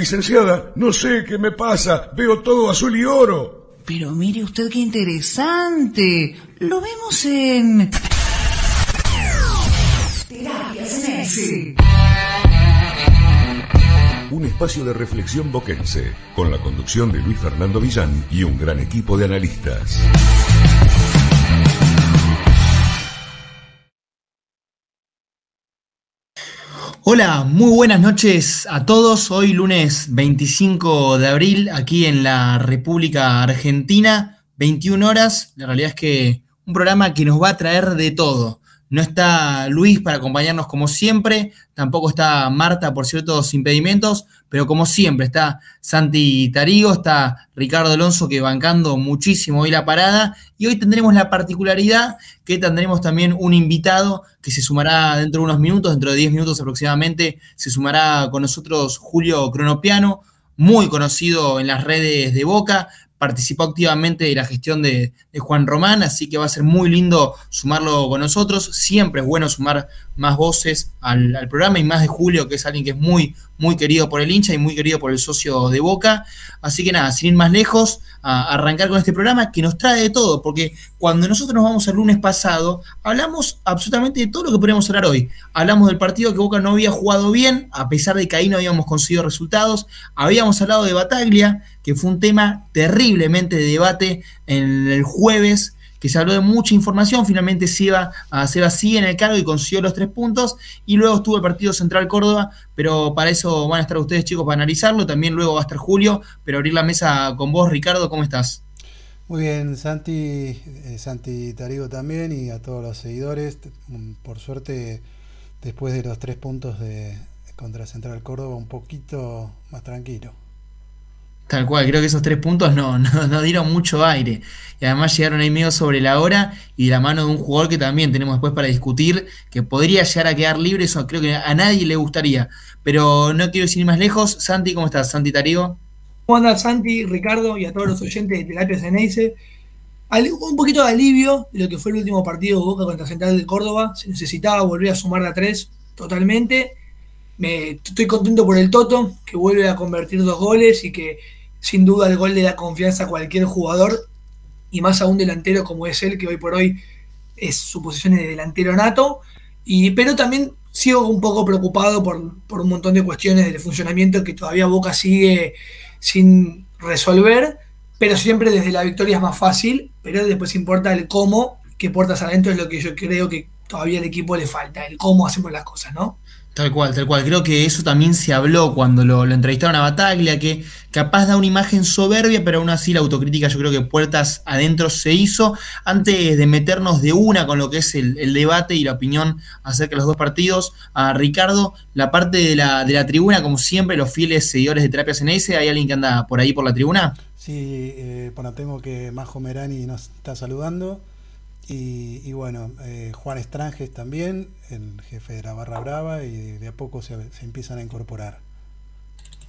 Licenciada, no sé qué me pasa. Veo todo azul y oro. Pero mire usted qué interesante. Lo vemos en... Terapias Un espacio de reflexión boquense, con la conducción de Luis Fernando Villán y un gran equipo de analistas. Hola, muy buenas noches a todos. Hoy lunes 25 de abril, aquí en la República Argentina, 21 horas. La realidad es que un programa que nos va a traer de todo. No está Luis para acompañarnos como siempre, tampoco está Marta por ciertos impedimentos, pero como siempre está Santi Tarigo, está Ricardo Alonso que bancando muchísimo hoy la parada y hoy tendremos la particularidad que tendremos también un invitado que se sumará dentro de unos minutos, dentro de 10 minutos aproximadamente, se sumará con nosotros Julio Cronopiano, muy conocido en las redes de Boca, participó activamente de la gestión de, Juan Román, así que va a ser muy lindo sumarlo con nosotros. Siempre es bueno sumar más voces al, programa y más de Julio, que es alguien que es muy, muy querido por el hincha y muy querido por el socio de Boca. Así que nada, sin ir más lejos, a arrancar con este programa que nos trae de todo, porque cuando nosotros nos vamos el lunes pasado, hablamos absolutamente de todo lo que podemos hablar hoy. Hablamos del partido que Boca no había jugado bien, a pesar de que ahí no habíamos conseguido resultados. Habíamos hablado de Bataglia, que fue un tema terriblemente de debate en el jueves que se habló de mucha información, finalmente se iba a hacer así en el cargo y consiguió los tres puntos, y luego estuvo el partido Central Córdoba, pero para eso van a estar ustedes chicos para analizarlo, también luego va a estar Julio, pero abrir la mesa con vos, Ricardo, ¿cómo estás? Muy bien, Santi, eh, Santi Tarigo también y a todos los seguidores, mm, por suerte después de los tres puntos de contra Central Córdoba un poquito más tranquilo. Tal cual, creo que esos tres puntos no, no, dieron mucho aire. Y además llegaron ahí medio sobre la hora y de la mano de un jugador que también tenemos después para discutir, que podría llegar a quedar libre, eso creo que a nadie le gustaría. Pero no quiero ir más lejos. Santi, ¿cómo estás? Santi Tarigo. ¿Cómo andas, Santi, Ricardo y a todos los oyentes de Terapia Ceneice? Un poquito de alivio de lo que fue el último partido de Boca contra Central de Córdoba. Se necesitaba volver a sumar a tres totalmente. Me, estoy contento por el Toto, que vuelve a convertir dos goles y que sin duda el gol le da confianza a cualquier jugador y más a un delantero como es él, que hoy por hoy es su posición de delantero nato. Y, pero también sigo un poco preocupado por, un montón de cuestiones del funcionamiento que todavía Boca sigue sin resolver, pero siempre desde la victoria es más fácil, pero después importa el cómo, que puertas adentro es lo que yo creo que todavía al equipo le falta, el cómo hacemos las cosas, ¿no? Tal cual, tal cual. Creo que eso también se habló cuando lo, entrevistaron a Bataglia, que capaz da una imagen soberbia, pero aún así la autocrítica yo creo que puertas adentro se hizo. Antes de meternos de una con lo que es el, debate y la opinión acerca de los dos partidos, a Ricardo, la parte de la, de la tribuna, como siempre, los fieles seguidores de Terapia CNS, ¿hay alguien que anda por ahí por la tribuna? Sí, eh, bueno, tengo que Majo Merani nos está saludando. Y, bueno, eh, Juan Estranges también, el jefe de la Barra Brava, y de, a poco se, empiezan a incorporar.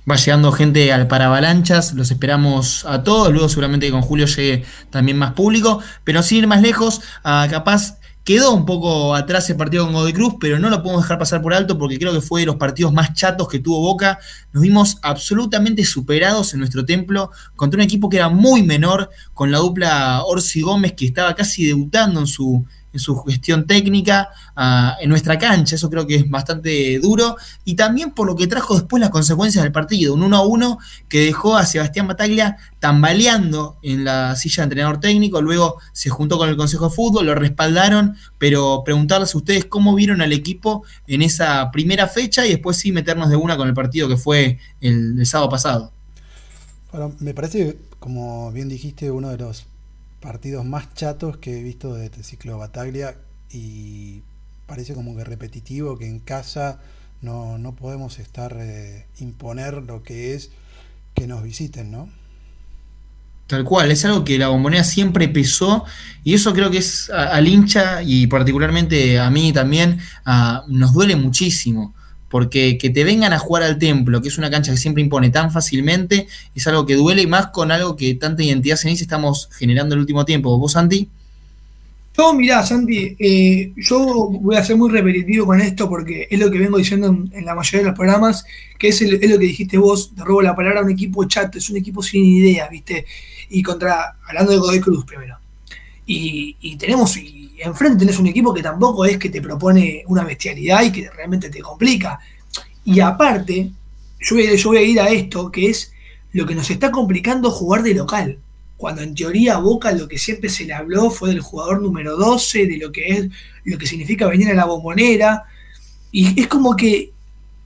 Va llegando gente al Paravalanchas, los esperamos a todos, luego seguramente con Julio llegue también más público, pero sin ir más lejos, a capaz Quedó un poco atrás el partido con Godoy Cruz, pero no lo podemos dejar pasar por alto porque creo que fue de los partidos más chatos que tuvo Boca. Nos vimos absolutamente superados en nuestro templo contra un equipo que era muy menor, con la dupla Orsi Gómez que estaba casi debutando en su, en su gestión técnica ah, en nuestra cancha. Eso creo que es bastante duro. Y también por lo que trajo después las consecuencias del partido. Un 1 a 1 que dejó a Sebastián Bataglia tambaleando en la silla de entrenador técnico. Luego se juntó con el Consejo de Fútbol, lo respaldaron. Pero preguntarles a ustedes cómo vieron al equipo en esa primera fecha y después sí meternos de una con el partido que fue el, el sábado pasado. Bueno, me parece, como bien dijiste, uno de los partidos más chatos que he visto de este ciclo de Bataglia y parece como que repetitivo, que en casa no, no podemos estar eh, imponer lo que es que nos visiten, ¿no? Tal cual, es algo que la bombonera siempre pesó y eso creo que es al hincha y particularmente a mí también nos duele muchísimo porque que te vengan a jugar al templo, que es una cancha que siempre impone tan fácilmente, es algo que duele y más con algo que tanta identidad ceniza estamos generando en el último tiempo. ¿Vos, Santi? Yo, mirá, Santi, eh, yo voy a ser muy repetitivo con esto porque es lo que vengo diciendo en, la mayoría de los programas, que es, lo que dijiste vos, te robo la palabra, un equipo chato, es un equipo sin ideas, ¿viste? Y contra, hablando de Godoy Cruz primero. Y, tenemos, enfrente tenés un equipo que tampoco es que te propone una bestialidad y que realmente te complica. Y aparte, yo voy a ir a esto, que es lo que nos está complicando jugar de local. Cuando en teoría Boca lo que siempre se le habló fue del jugador número 12, de lo que es lo que significa venir a la bombonera, y es como que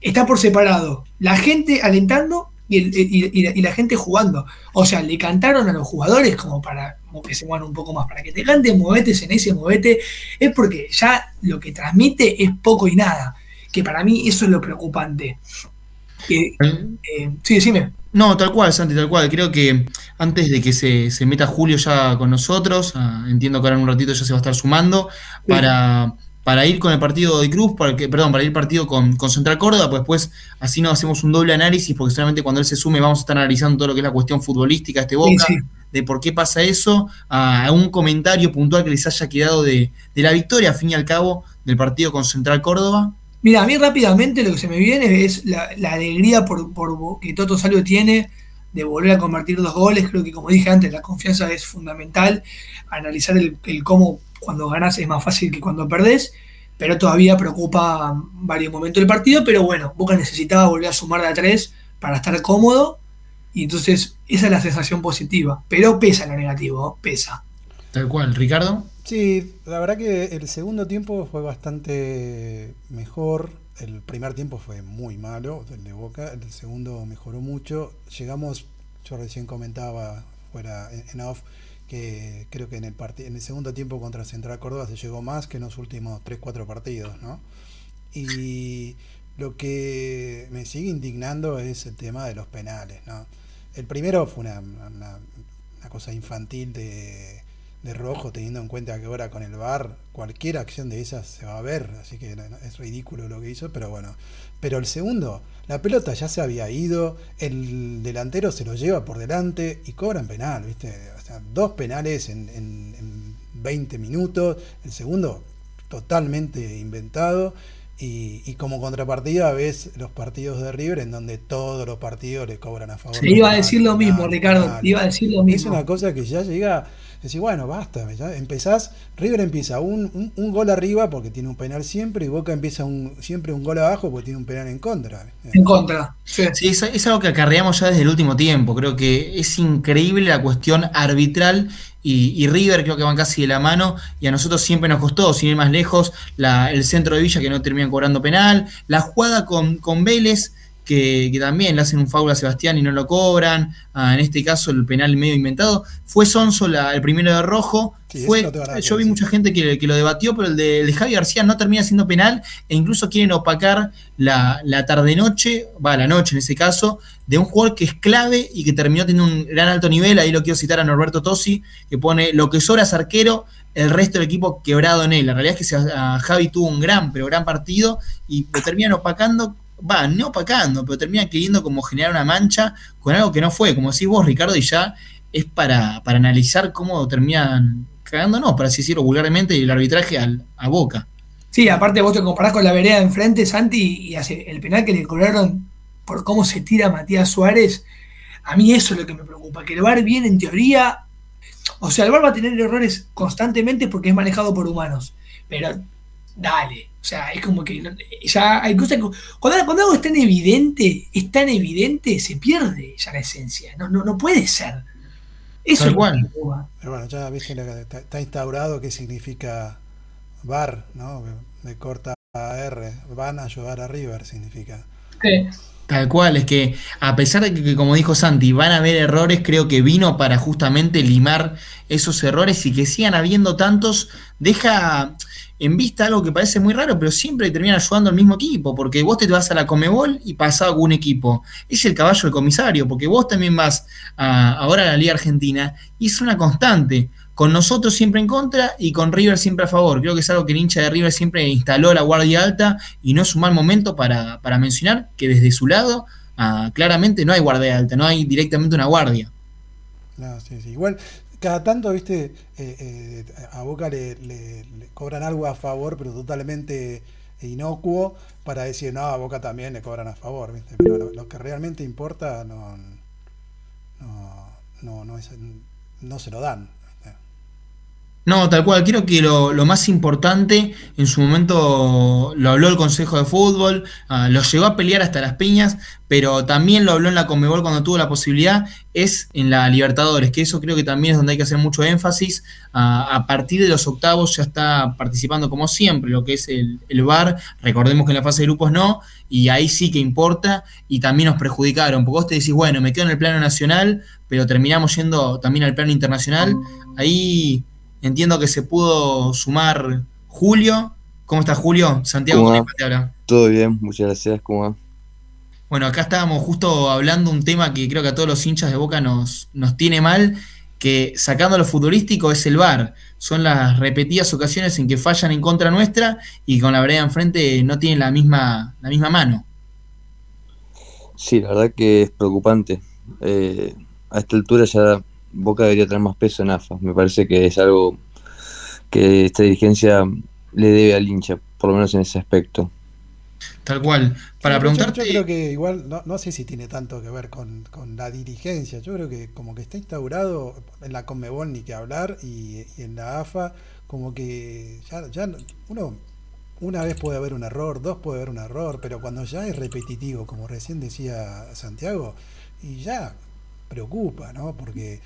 está por separado, la gente alentando y, la, gente jugando. O sea, le cantaron a los jugadores como para que se muevan un poco más, para que te canten, movete, ese movete, es porque ya lo que transmite es poco y nada, que para mí eso es lo preocupante. Eh, sí, decime. No, tal cual, Santi, tal cual. Creo que antes de que se, meta Julio ya con nosotros, ah, entiendo que ahora en un ratito ya se va a estar sumando, para, para ir con el partido de Cruz, para que, perdón, para ir partido con, Central Córdoba, pues después así nos hacemos un doble análisis, porque solamente cuando él se sume vamos a estar analizando todo lo que es la cuestión futbolística de este Boca, de por qué pasa eso, a, un comentario puntual que les haya quedado de, de la victoria, al fin y al cabo, del partido con Central Córdoba. Mira, a mí rápidamente lo que se me viene es la, alegría por, que Toto Salio tiene de volver a convertir dos goles. Creo que, como dije antes, la confianza es fundamental. Analizar el, cómo cuando ganas es más fácil que cuando perdés, pero todavía preocupa varios momentos del partido. Pero bueno, Boca necesitaba volver a sumar de a tres para estar cómodo. Y entonces, esa es la sensación positiva. Pero pesa lo negativo, pesa. Tal cual, Ricardo. Sí, la verdad que el segundo tiempo fue bastante mejor. El primer tiempo fue muy malo, el de Boca. El segundo mejoró mucho. Llegamos, yo recién comentaba fuera en off, que creo que en el, en el segundo tiempo contra Central Córdoba se llegó más que en los últimos 3-4 partidos, ¿no? Y lo que me sigue indignando es el tema de los penales, ¿no? El primero fue una, una cosa infantil de de rojo, teniendo en cuenta que ahora con el VAR cualquier acción de esas se va a ver, así que es ridículo lo que hizo, pero bueno. Pero el segundo, la pelota ya se había ido, el delantero se lo lleva por delante y cobran penal, ¿viste? O sea, dos penales en, en, en 20 minutos, el segundo totalmente inventado. Y, como contrapartida ves los partidos de River en donde todos los partidos le cobran a favor. iba a decir lo mismo, Ricardo. Iba a decir lo mismo. Es una cosa que ya llega Decís, bueno, basta, empezás, River empieza un, un, gol arriba porque tiene un penal siempre y Boca empieza un, siempre un gol abajo porque tiene un penal en contra. En contra, sí. es, algo que acarreamos ya desde el último tiempo. Creo que es increíble la cuestión arbitral y, River creo que van casi de la mano y a nosotros siempre nos costó, sin ir más lejos, la, el centro de Villa que no terminan cobrando penal, la jugada con, con Vélez que, también le hacen un foul a Sebastián y no lo cobran. Ah, en este caso, el penal medio inventado. Fue Sonso el primero de rojo. fue, yo vi mucha gente que, lo debatió, pero el de, Javi García no termina siendo penal e incluso quieren opacar la, tarde-noche, va, la noche en ese caso, de un jugador que es clave y que terminó teniendo un gran alto nivel. Ahí lo quiero citar a Norberto Tosi, que pone lo que sobra es arquero, el resto del equipo quebrado en él. La realidad es que Javi tuvo un gran, pero gran partido y lo terminan opacando va, no opacando, pero termina queriendo como generar una mancha con algo que no fue, como decís vos, Ricardo, y ya es para, para analizar cómo terminan cagándonos, para así decirlo vulgarmente, el arbitraje al, a Boca. Sí, aparte vos te comparás con la vereda de enfrente, Santi, y hace el penal que le cobraron por cómo se tira Matías Suárez, a mí eso es lo que me preocupa, que el VAR viene en teoría, o sea, el VAR va a tener errores constantemente porque es manejado por humanos, pero dale, sea, es como que ya hay cosas que. Cuando, cuando, algo es tan evidente, es tan evidente, se pierde ya la esencia. No, no, no puede ser. Eso es igual. Pero bueno, ya viste que está, instaurado qué significa VAR, ¿no? De corta a R. Van a ayudar a River, significa. Tal cual, es que a pesar de que, como dijo Santi, van a haber errores, creo que vino para justamente limar esos errores y que sigan habiendo tantos, deja en vista algo que parece muy raro, pero siempre termina ayudando al mismo equipo, porque vos te vas a la Comebol y pasás con un equipo. Es el caballo del comisario, porque vos también vas ahora a la Liga Argentina y es una constante. Con nosotros siempre en contra y con River siempre a favor. Creo que es algo que el hincha de River siempre instaló la guardia alta y no es un mal momento para, mencionar que desde su lado ah, claramente no hay guardia alta, no hay directamente una guardia. No, sí, sí. Igual cada tanto, viste, eh, eh, a Boca le, le- cobran algo a favor, pero totalmente inocuo, para decir, no, a Boca también le cobran a favor, viste. Pero lo, que realmente importa no, no, no, no se lo dan. No, tal cual, creo que lo, lo más importante, en su momento lo habló el Consejo de Fútbol, ah, lo llegó a pelear hasta las piñas, pero también lo habló en la Conmebol cuando tuvo la posibilidad, es en la Libertadores, que eso creo que también es donde hay que hacer mucho énfasis. Ah, a partir de los octavos ya está participando como siempre lo que es el, el VAR, recordemos que en la fase de grupos no, y ahí sí que importa, y también nos perjudicaron, porque vos te decís, bueno, me quedo en el plano nacional, pero terminamos yendo también al plano internacional, ahí entiendo que se pudo sumar Julio. ¿Cómo está Julio? Santiago ¿Cómo? Conepa te habla. Todo bien, muchas gracias. ¿Cómo va? Bueno, acá estábamos justo hablando un tema que creo que a todos los hinchas de Boca nos, nos tiene mal, que sacando lo futbolístico es el VAR. Son las repetidas ocasiones en que fallan en contra nuestra y con la vereda enfrente no tienen la misma, la misma mano. Sí, la verdad que es preocupante. Eh, a esta altura ya Boca debería tener más peso en AFA. Me parece que es algo que esta dirigencia le debe al hincha, por lo menos en ese aspecto. Tal cual. Para yo- preguntarte. Yo, creo que igual, no, no sé si tiene tanto que ver con, con la dirigencia. Yo creo que como que está instaurado en la Conmebol ni que hablar y, y en la AFA, como que ya, ya no- uno una vez puede haber un error, dos puede haber un error, pero cuando ya es repetitivo, como recién decía Santiago, y ya preocupa, ¿no? Porque eh,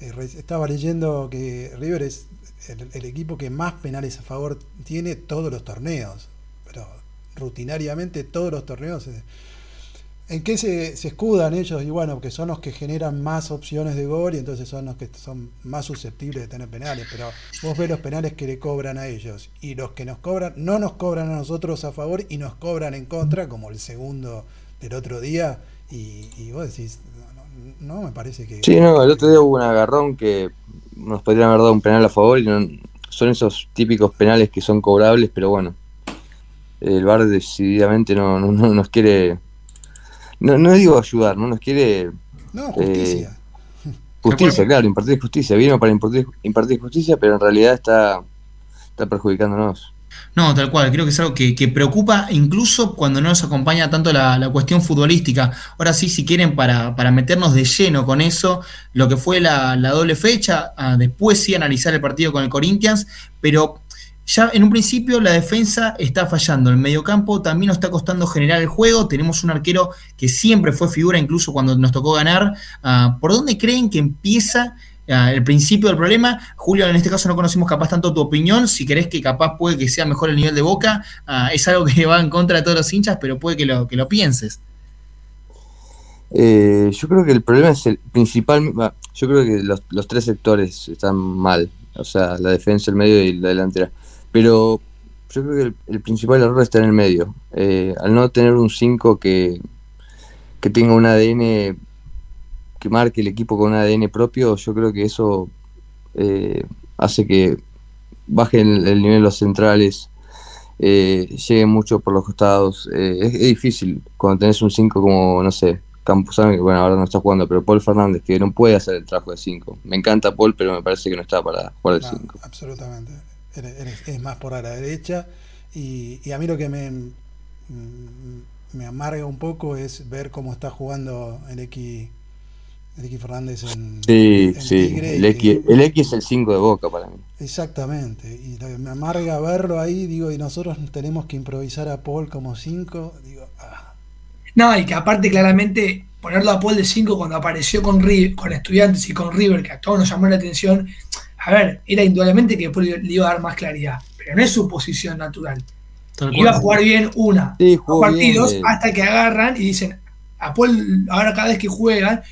estaba leyendo que River es el, equipo que más penales a favor tiene todos los torneos, pero rutinariamente todos los torneos. eh, ¿En qué se, escudan ellos? Y bueno, que son los que generan más opciones de gol y entonces son los que son más susceptibles de tener penales. Pero vos ves los penales que le cobran a ellos y los que nos cobran, no nos cobran a nosotros a favor y nos cobran en contra, como el segundo del otro día. Y vos decís, no, me parece que. Sí, no, el otro día hubo un agarrón que nos podrían haber dado un penal a favor y no- son esos típicos penales que son cobrables, pero bueno, el VAR decididamente no, no, no nos quiere, no, no digo ayudar, no nos quiere No, justicia. justicia, claro, impartir justicia, vino para impartir, impartir justicia, pero en realidad está, está perjudicándonos. No, tal cual, creo que es algo que, preocupa incluso cuando no nos acompaña tanto la, cuestión futbolística. Ahora sí, si quieren, para, meternos de lleno con eso, lo que fue la, doble fecha, ah, después sí analizar el partido con el Corinthians, pero ya en un principio la defensa está fallando, el mediocampo también nos está costando generar el juego, tenemos un arquero que siempre fue figura incluso cuando nos tocó ganar. Ah, ¿Por dónde creen que empieza el principio del problema? Julio, en este caso no conocimos capaz tanto tu opinión, si querés que capaz puede que sea mejor el nivel de Boca, ah, es algo que va en contra de todos los hinchas, pero puede que lo, que lo pienses. Eh, yo creo que el problema es el principal, va, yo creo que los, los tres sectores están mal, o sea, la defensa, el medio y la delantera. Pero yo creo que el, el principal error está en el medio. Eh, al no tener un 5 que, que tenga un ADN, que marque el equipo con un ADN propio, yo creo que eso eh, hace que baje el, el nivel de los centrales, eh, lleguen mucho por los costados. Eh, es, es difícil cuando tenés un 5 como, no sé, Campuzano, que bueno, ahora no está jugando, pero Paul Fernández, que no puede hacer el trabajo de 5. Me encanta Paul, pero me parece que no está para jugar de No, 5. absolutamente. Es más por a la derecha. Y, y a mí lo que me, mm, me amarga un poco es ver cómo está jugando el X, el X Fernández en, Sí, en sí, Tigre. el X, que- el X es el 5 de Boca para mí. exactamente. Y me amarga verlo ahí, digo, y nosotros tenemos que improvisar a Paul como 5. Digo, ah, No, y que aparte claramente ponerlo a Paul de 5 cuando apareció con, con estudiantes y con River, que a todos nos llamó la atención, a ver, era indudablemente que después le iba a dar más claridad, pero no es su posición natural. Tal Iba a jugar bien una, Sí, dos jugó partidos bien, eh. hasta que agarran y dicen, a Paul ahora cada vez que juegan,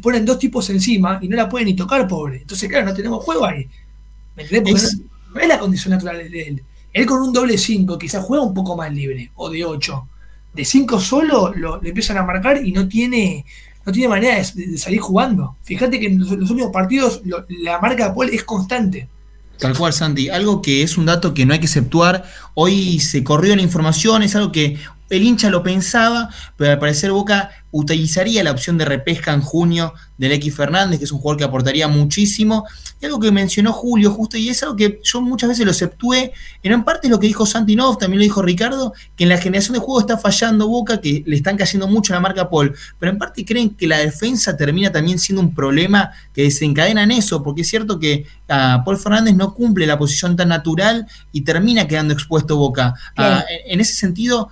ponen dos tipos encima y no la pueden ni tocar, pobre. Entonces, claro, no tenemos juego ahí. ¿Me entendés? Es- no, no es la condición natural de él. Él con un doble 5 quizás juega un poco más libre, o de 8. De 5 solo lo, le empiezan a marcar y no tiene, no tiene manera de, de salir jugando. Fíjate que en los, los últimos partidos lo- la marca de Paul es constante. Tal cual, Santi. Algo que es un dato que no hay que exceptuar. Hoy se corrió la información, es algo que el hincha lo pensaba, pero al parecer Boca utilizaría la opción de repesca en junio del X Fernández, que es un jugador que aportaría muchísimo. Y algo que mencionó Julio justo, y es algo que yo muchas veces lo exceptué, en parte es lo que dijo Santinov, también lo dijo Ricardo, que en la generación de juego está fallando Boca, que le están cayendo mucho a la marca Paul, pero en parte creen que la defensa termina también siendo un problema que desencadena en eso, porque es cierto que a Paul Fernández no cumple la posición tan natural y termina quedando expuesto Boca. Claro. en ese sentido,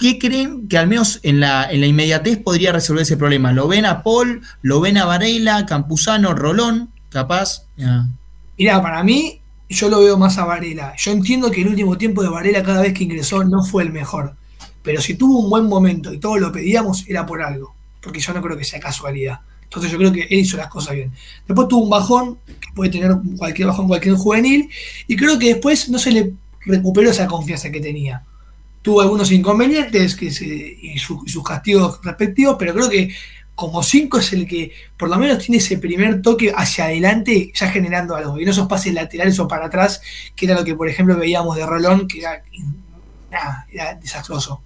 ¿qué creen que al menos en la, en la inmediatez podría resolver ese problema? ¿Lo ven a Paul? ¿Lo ven a Varela, Campuzano, Rolón? Capaz. Mirá, para mí, yo lo veo más a Varela. Yo entiendo que el último tiempo de Varela, cada vez que ingresó, no fue el mejor. Pero si tuvo un buen momento y todos lo pedíamos, era por algo. Porque yo no creo que sea casualidad. Entonces yo creo que él hizo las cosas bien. Después tuvo un bajón, que puede tener cualquier bajón, cualquier juvenil, y creo que después no se le recuperó esa confianza que tenía. Tuvo algunos inconvenientes que se, y, su- y sus castigos respectivos, pero creo que como 5 es el que por lo menos tiene ese primer toque hacia adelante, ya generando algo, y no esos pases laterales o para atrás, que era lo que por ejemplo veíamos de Rolón, que era, nada, era desastroso.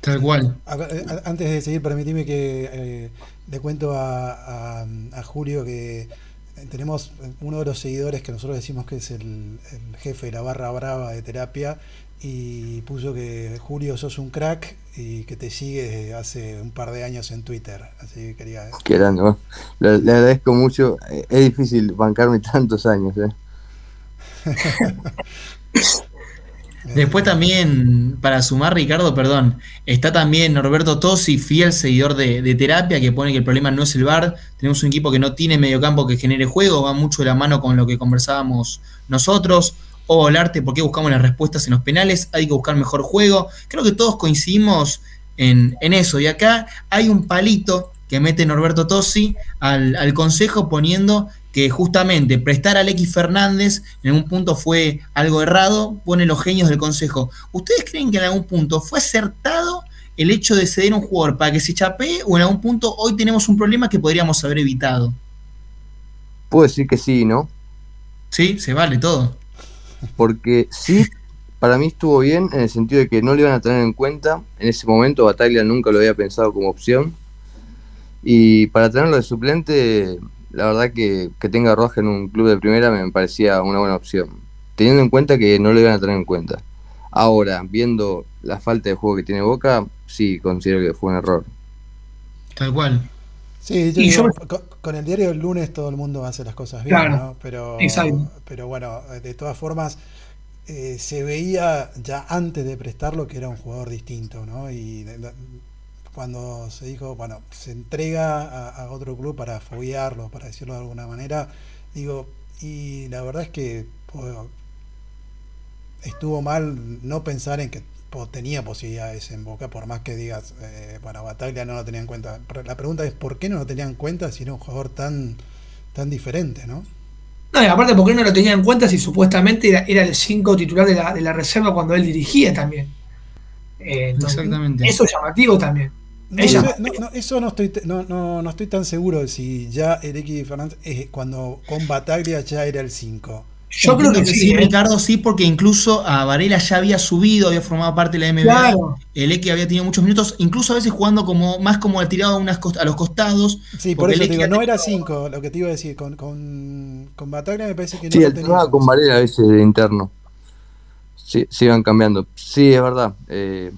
Tal cual. Eh, a- Antes de seguir, permitime que eh, le cuento a, a- a Julio que tenemos uno de los seguidores que nosotros decimos que es el, el jefe de la barra brava de terapia y puso que Julio sos un crack y que te sigue desde hace un par de años en Twitter. Así que quería... Qué grande, le, le agradezco mucho. Eh, Es difícil bancarme tantos años, ¿eh? Después también, para sumar, Ricardo, perdón, está también Norberto Tosi, fiel seguidor de, de terapia, que pone que el problema no es el VAR. Tenemos un equipo que no tiene mediocampo que genere juego, va mucho de la mano con lo que conversábamos nosotros. O el arte, ¿por qué buscamos las respuestas en los penales? Hay que buscar mejor juego. Creo que todos coincidimos en, en eso. Y acá hay un palito que mete Norberto Tosi al, al consejo poniendo que justamente prestar al X Fernández en algún punto fue algo errado, pone los genios del consejo. ¿Ustedes creen que en algún punto fue acertado el hecho de ceder a un jugador para que se chapee o en algún punto hoy tenemos un problema que podríamos haber evitado? Puedo decir que sí, ¿no? Sí, se vale todo. Porque sí, para mí estuvo bien en el sentido de que no lo iban a tener en cuenta. En ese momento Bataglia nunca lo había pensado como opción. Y para tenerlo de suplente, la verdad que, que tenga Roja en un club de primera me parecía una buena opción. Teniendo en cuenta que no lo iban a tener en cuenta. Ahora, viendo la falta de juego que tiene Boca, sí considero que fue un error. Tal cual. Sí, yo Y digo, yo- con, con el diario del lunes todo el mundo hace las cosas bien, Claro, ¿no? Pero, exacto. pero bueno, de todas formas, eh, se veía ya antes de prestarlo que era un jugador distinto, ¿no? Y de- de- cuando se dijo, bueno, se entrega a, a otro club para foguearlo, para decirlo de alguna manera, digo, y la verdad es que pues, estuvo mal no pensar en que tenía posibilidades en Boca, por más que digas, eh, bueno, Bataglia no lo tenía en cuenta. Pero La pregunta es, ¿por qué no lo tenía en cuenta si era un jugador tan, tan diferente, no? No, y aparte, ¿por qué no lo tenía en cuenta si supuestamente era, era el 5 titular de la, de la reserva cuando él dirigía también? Eh, entonces, Exactamente. Eso es llamativo también. No, no, no, eso no estoy, no, no, no estoy tan seguro de si ya el X Fernández, eh, cuando con Bataglia ya era el 5. Yo creo que, sí, ¿eh? Ricardo, sí, porque incluso a Varela ya había subido, había formado parte de la MBA. Claro. El X había tenido muchos minutos, incluso a veces jugando como más como tirado a, unas cost- a los costados. Sí, por eso te digo, no era tenido- 5, lo que te iba a decir, con, con, con Bataglia me parece que no Sí, lo alternaba tenía. con Varela a veces de interno. Sí, se iban cambiando. Sí, es verdad. eh,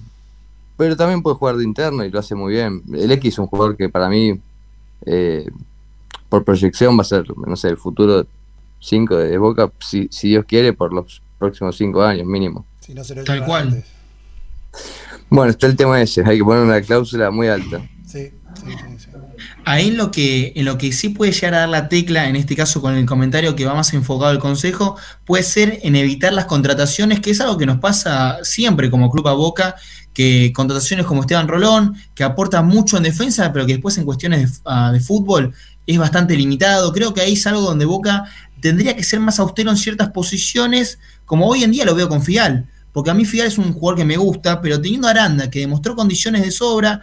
pero también puede jugar de interno y lo hace muy bien. El X es un jugador que para mí, eh, por proyección, va a ser, no sé, el futuro 5 de Boca, si, si Dios quiere, por los próximos 5 años mínimo. Si no se lo Tal cual. antes. Bueno, está el tema ese, hay que poner una cláusula muy alta. Sí, sí, sí, sí. Ahí en lo que, en lo que sí puede llegar a dar la tecla, en este caso con el comentario que va más enfocado al consejo, puede ser en evitar las contrataciones, que es algo que nos pasa siempre como Club a Boca, que contrataciones como Esteban Rolón, que aporta mucho en defensa, pero que después en cuestiones de, ah, de fútbol es bastante limitado. Creo que ahí es algo donde Boca tendría que ser más austero en ciertas posiciones, como hoy en día lo veo con Fial. porque a mí Figal es un jugador que me gusta, pero teniendo a Aranda, que demostró condiciones de sobra,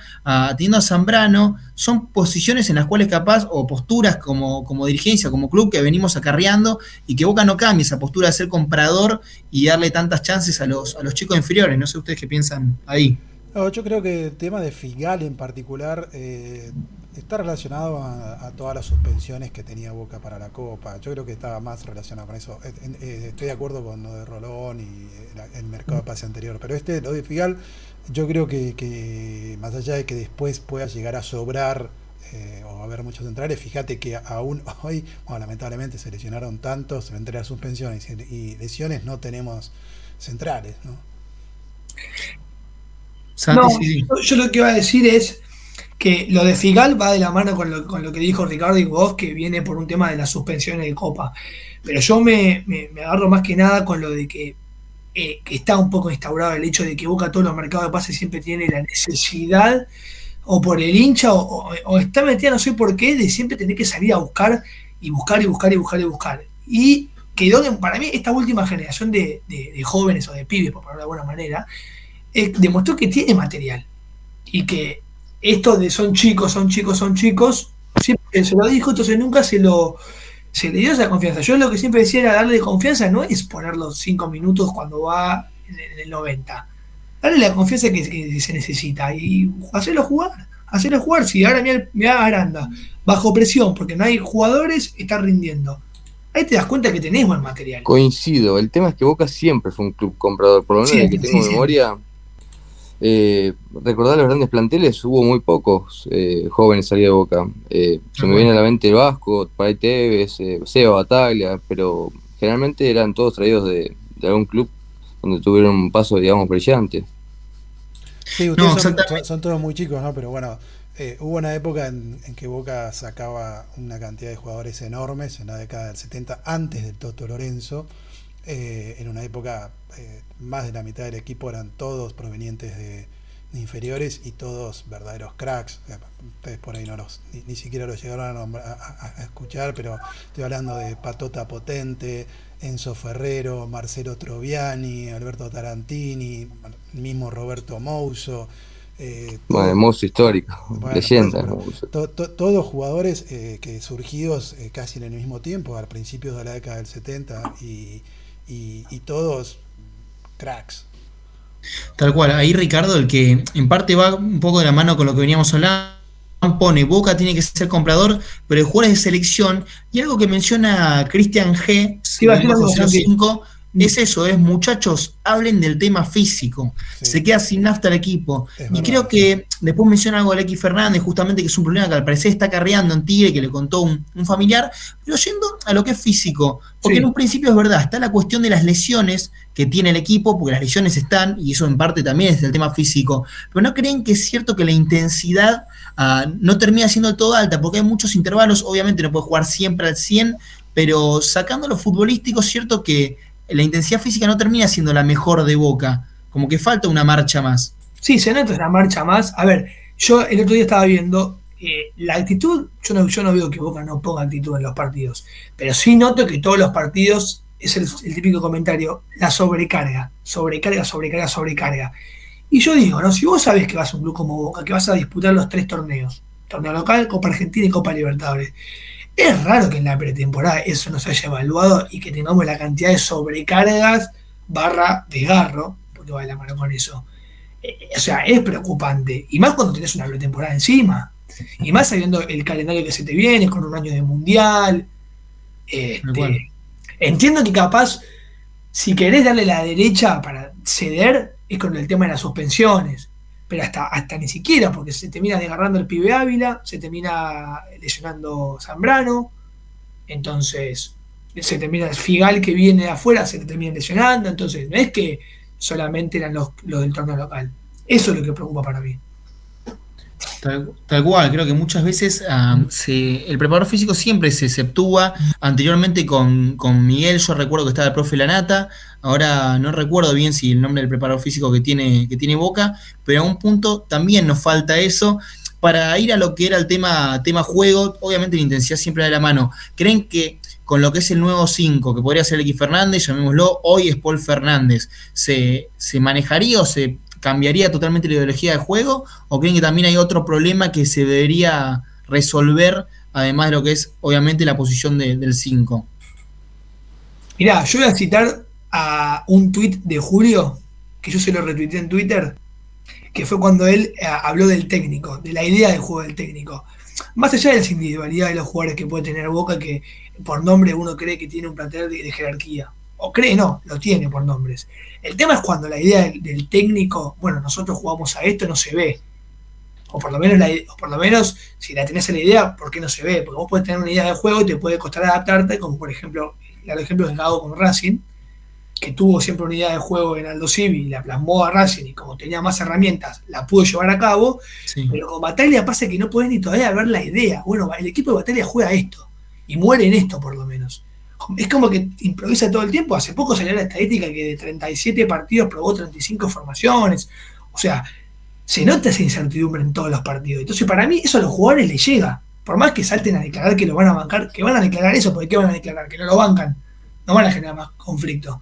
teniendo a Zambrano, son posiciones en las cuales capaz, o posturas como, como dirigencia, como club, que venimos acarreando y que Boca no cambie esa postura de ser comprador y darle tantas chances a los, a los chicos inferiores. No sé ustedes qué piensan ahí. Yo creo que el tema de Figal en particular eh, está relacionado a, todas las suspensiones que tenía Boca para la Copa. Yo creo que estaba más relacionado con eso. Eh, eh, estoy de acuerdo con lo de Rolón y el mercado de pase anterior, pero este, lo de Figal, yo creo que, más allá de que después pueda llegar a sobrar o haber muchos centrales, fíjate que aún hoy, bueno, lamentablemente se lesionaron tantos entre las suspensiones y, lesiones, no tenemos centrales, ¿no? Yo lo que iba a decir es que lo de Figal va de la mano con lo, con lo que dijo Ricardo y vos, que viene por un tema de la suspensión de Copa. Pero yo me, agarro más que nada con lo de que, eh, que, está un poco instaurado el hecho de que Boca todos los mercados de pases siempre tiene la necesidad, o por el hincha, o, está metida no sé por qué, de siempre tener que salir a buscar y buscar y buscar y buscar y buscar. Y quedó, para mí, esta última generación de, jóvenes o de pibes, por ponerlo de alguna manera, eh, demostró que tiene material y que esto de son chicos, son chicos, son chicos, siempre se lo dijo, entonces nunca se lo se le dio esa confianza. Yo lo que siempre decía era darle confianza, no es ponerlo cinco minutos cuando va en el 90. Darle la confianza que, se necesita y hacerlo jugar, hacerlo jugar. Si ahora mira, Aranda, bajo presión, porque no hay jugadores, está rindiendo. Ahí te das cuenta que tenés buen material. Coincido, el tema es que Boca siempre fue un club comprador, por lo menos de que tengo memoria. Eh, recordar los grandes planteles, hubo muy pocos eh, jóvenes salida de Boca. Eh, se me viene a la mente el Vasco, Pai Tevez, eh, Seba Bataglia, pero generalmente eran todos traídos de, algún club donde tuvieron un paso, digamos, brillante. Sí, ustedes son, todos muy chicos, ¿no? Pero bueno, eh, hubo una época en, que Boca sacaba una cantidad de jugadores enormes en la década del 70, antes del Toto Lorenzo. En una época más de la mitad del equipo eran todos provenientes de, inferiores y todos verdaderos cracks. Ustedes por ahí no los, ni, siquiera los llegaron a, escuchar, pero estoy hablando de Patota Potente, Enzo Ferrero, Marcelo Troviani, Alberto Tarantini, el mismo Roberto Mouso. Eh, bueno, Mouso histórico, leyenda. todos jugadores eh, que surgidos eh, casi en el mismo tiempo, al principio de la década del 70, y, y todos cracks. Tal cual, ahí Ricardo, el que en parte va un poco de la mano con lo que veníamos hablando, pone Boca tiene que ser comprador, pero el jugador de selección, y algo que menciona Cristian G, 5, es eso, es muchachos, hablen del tema físico. Se queda sin nafta el equipo. y creo que después menciona algo X Fernández, justamente que es un problema que al parecer está carreando en Tigre, que le contó un, familiar, pero yendo a lo que es físico, porque en un principio es verdad, está la cuestión de las lesiones que tiene el equipo, porque las lesiones están, y eso en parte también es el tema físico, pero no creen que es cierto que la intensidad ah, no termina siendo todo alta, porque hay muchos intervalos, obviamente no puede jugar siempre al 100, pero sacando lo futbolístico, es cierto que la intensidad física no termina siendo la mejor de Boca, como que falta una marcha más. Sí, se nota una marcha más. A ver, yo el otro día estaba viendo eh, la actitud, yo no, yo no veo que Boca no ponga actitud en los partidos, pero sí noto que todos los partidos es el, típico comentario, la sobrecarga, sobrecarga, sobrecarga, sobrecarga. Y yo digo, ¿no? Si vos sabés que vas a un club como Boca, que vas a disputar los tres torneos, torneo local, Copa Argentina y Copa Libertadores, es raro que en la pretemporada eso no se haya evaluado y que tengamos la cantidad de sobrecargas barra desgarro, porque va de la mano con eso. Eh, o sea, es preocupante. Y más cuando tenés una pretemporada encima. Y más sabiendo el calendario que se te viene, con un año de mundial. Este, entiendo que capaz, si querés darle la derecha para ceder, es con el tema de las suspensiones pero hasta, hasta ni siquiera, porque se termina desgarrando el pibe Ávila, se termina lesionando Zambrano, entonces se termina Figal que viene de afuera, se termina lesionando, entonces no es que solamente eran los, los del torneo local. Eso es lo que preocupa para mí. Tal, cual, creo que muchas veces el preparador físico siempre se exceptúa. Anteriormente con, Miguel, yo recuerdo que estaba el profe Lanata, ahora no recuerdo bien si el nombre del preparador físico que tiene, que tiene Boca, pero a un punto también nos falta eso. Para ir a lo que era el tema, tema juego, obviamente la intensidad siempre da la mano. ¿Creen que con lo que es el nuevo 5, que podría ser X Fernández, llamémoslo, hoy es Paul Fernández, ¿se, ¿se manejaría o se cambiaría totalmente la ideología de juego? ¿O creen que también hay otro problema que se debería resolver, además de lo que es obviamente la posición de, del 5? Mirá, yo voy a citar a un tuit de Julio, que yo se lo retuiteé en Twitter, que fue cuando él eh, habló del técnico, de la idea del juego del técnico. Más allá de las individualidades de los jugadores que puede tener Boca, que por nombre uno cree que tiene un plantel de, jerarquía. O cree, no, lo tiene por nombres. El tema es cuando la idea del, del técnico, bueno, nosotros jugamos a esto, no se ve. O por, lo menos la, o por lo menos, si la tenés en la idea, ¿por qué no se ve? Porque vos puedes tener una idea de juego y te puede costar adaptarte, como por ejemplo, el ejemplo de Gago con Racing, que tuvo siempre una idea de juego en Aldo Civi, la plasmó a Racing y como tenía más herramientas, la pudo llevar a cabo. Sí. Pero con Batalla pasa que no podés ni todavía ver la idea. Bueno, el equipo de Batalla juega esto y muere en esto por lo menos. Es como que improvisa todo el tiempo. Hace poco salió la estadística que de 37 partidos probó 35 formaciones. O sea, se nota esa incertidumbre en todos los partidos. Entonces, para mí, eso a los jugadores les llega. Por más que salten a declarar que lo van a bancar, que van a declarar eso, porque ¿qué van a declarar? Que no lo bancan. No van a generar más conflicto.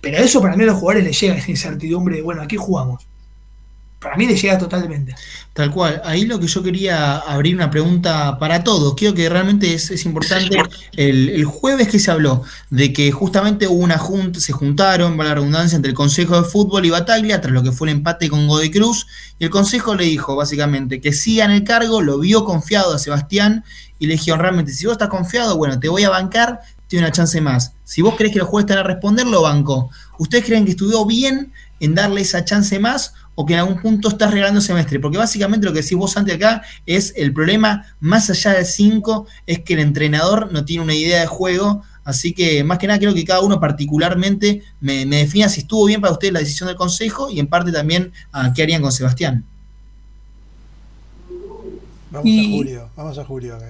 Pero eso para mí a los jugadores les llega esa incertidumbre de, bueno, aquí jugamos. Para mí les llega totalmente. Tal cual. Ahí lo que yo quería abrir una pregunta para todos. Creo que realmente es, es importante. El, el, jueves que se habló de que justamente hubo una junta, se juntaron, va la redundancia, entre el Consejo de Fútbol y Bataglia, tras lo que fue el empate con Godoy Cruz. Y el Consejo le dijo básicamente que siga en el cargo, lo vio confiado a Sebastián y le dijeron realmente, si vos estás confiado, bueno, te voy a bancar, tiene una chance más. Si vos crees que los jueces están a responder, lo banco. ¿Ustedes creen que estudió bien en darle esa chance más o que en algún punto estás regalando semestre? Porque básicamente lo que decís vos antes acá es el problema, más allá del 5, es que el entrenador no tiene una idea de juego. Así que más que nada creo que cada uno particularmente me, defina si estuvo bien para ustedes la decisión del consejo y en parte también a qué harían con Sebastián. Vamos y... a Julio, vamos a Julio. A ver,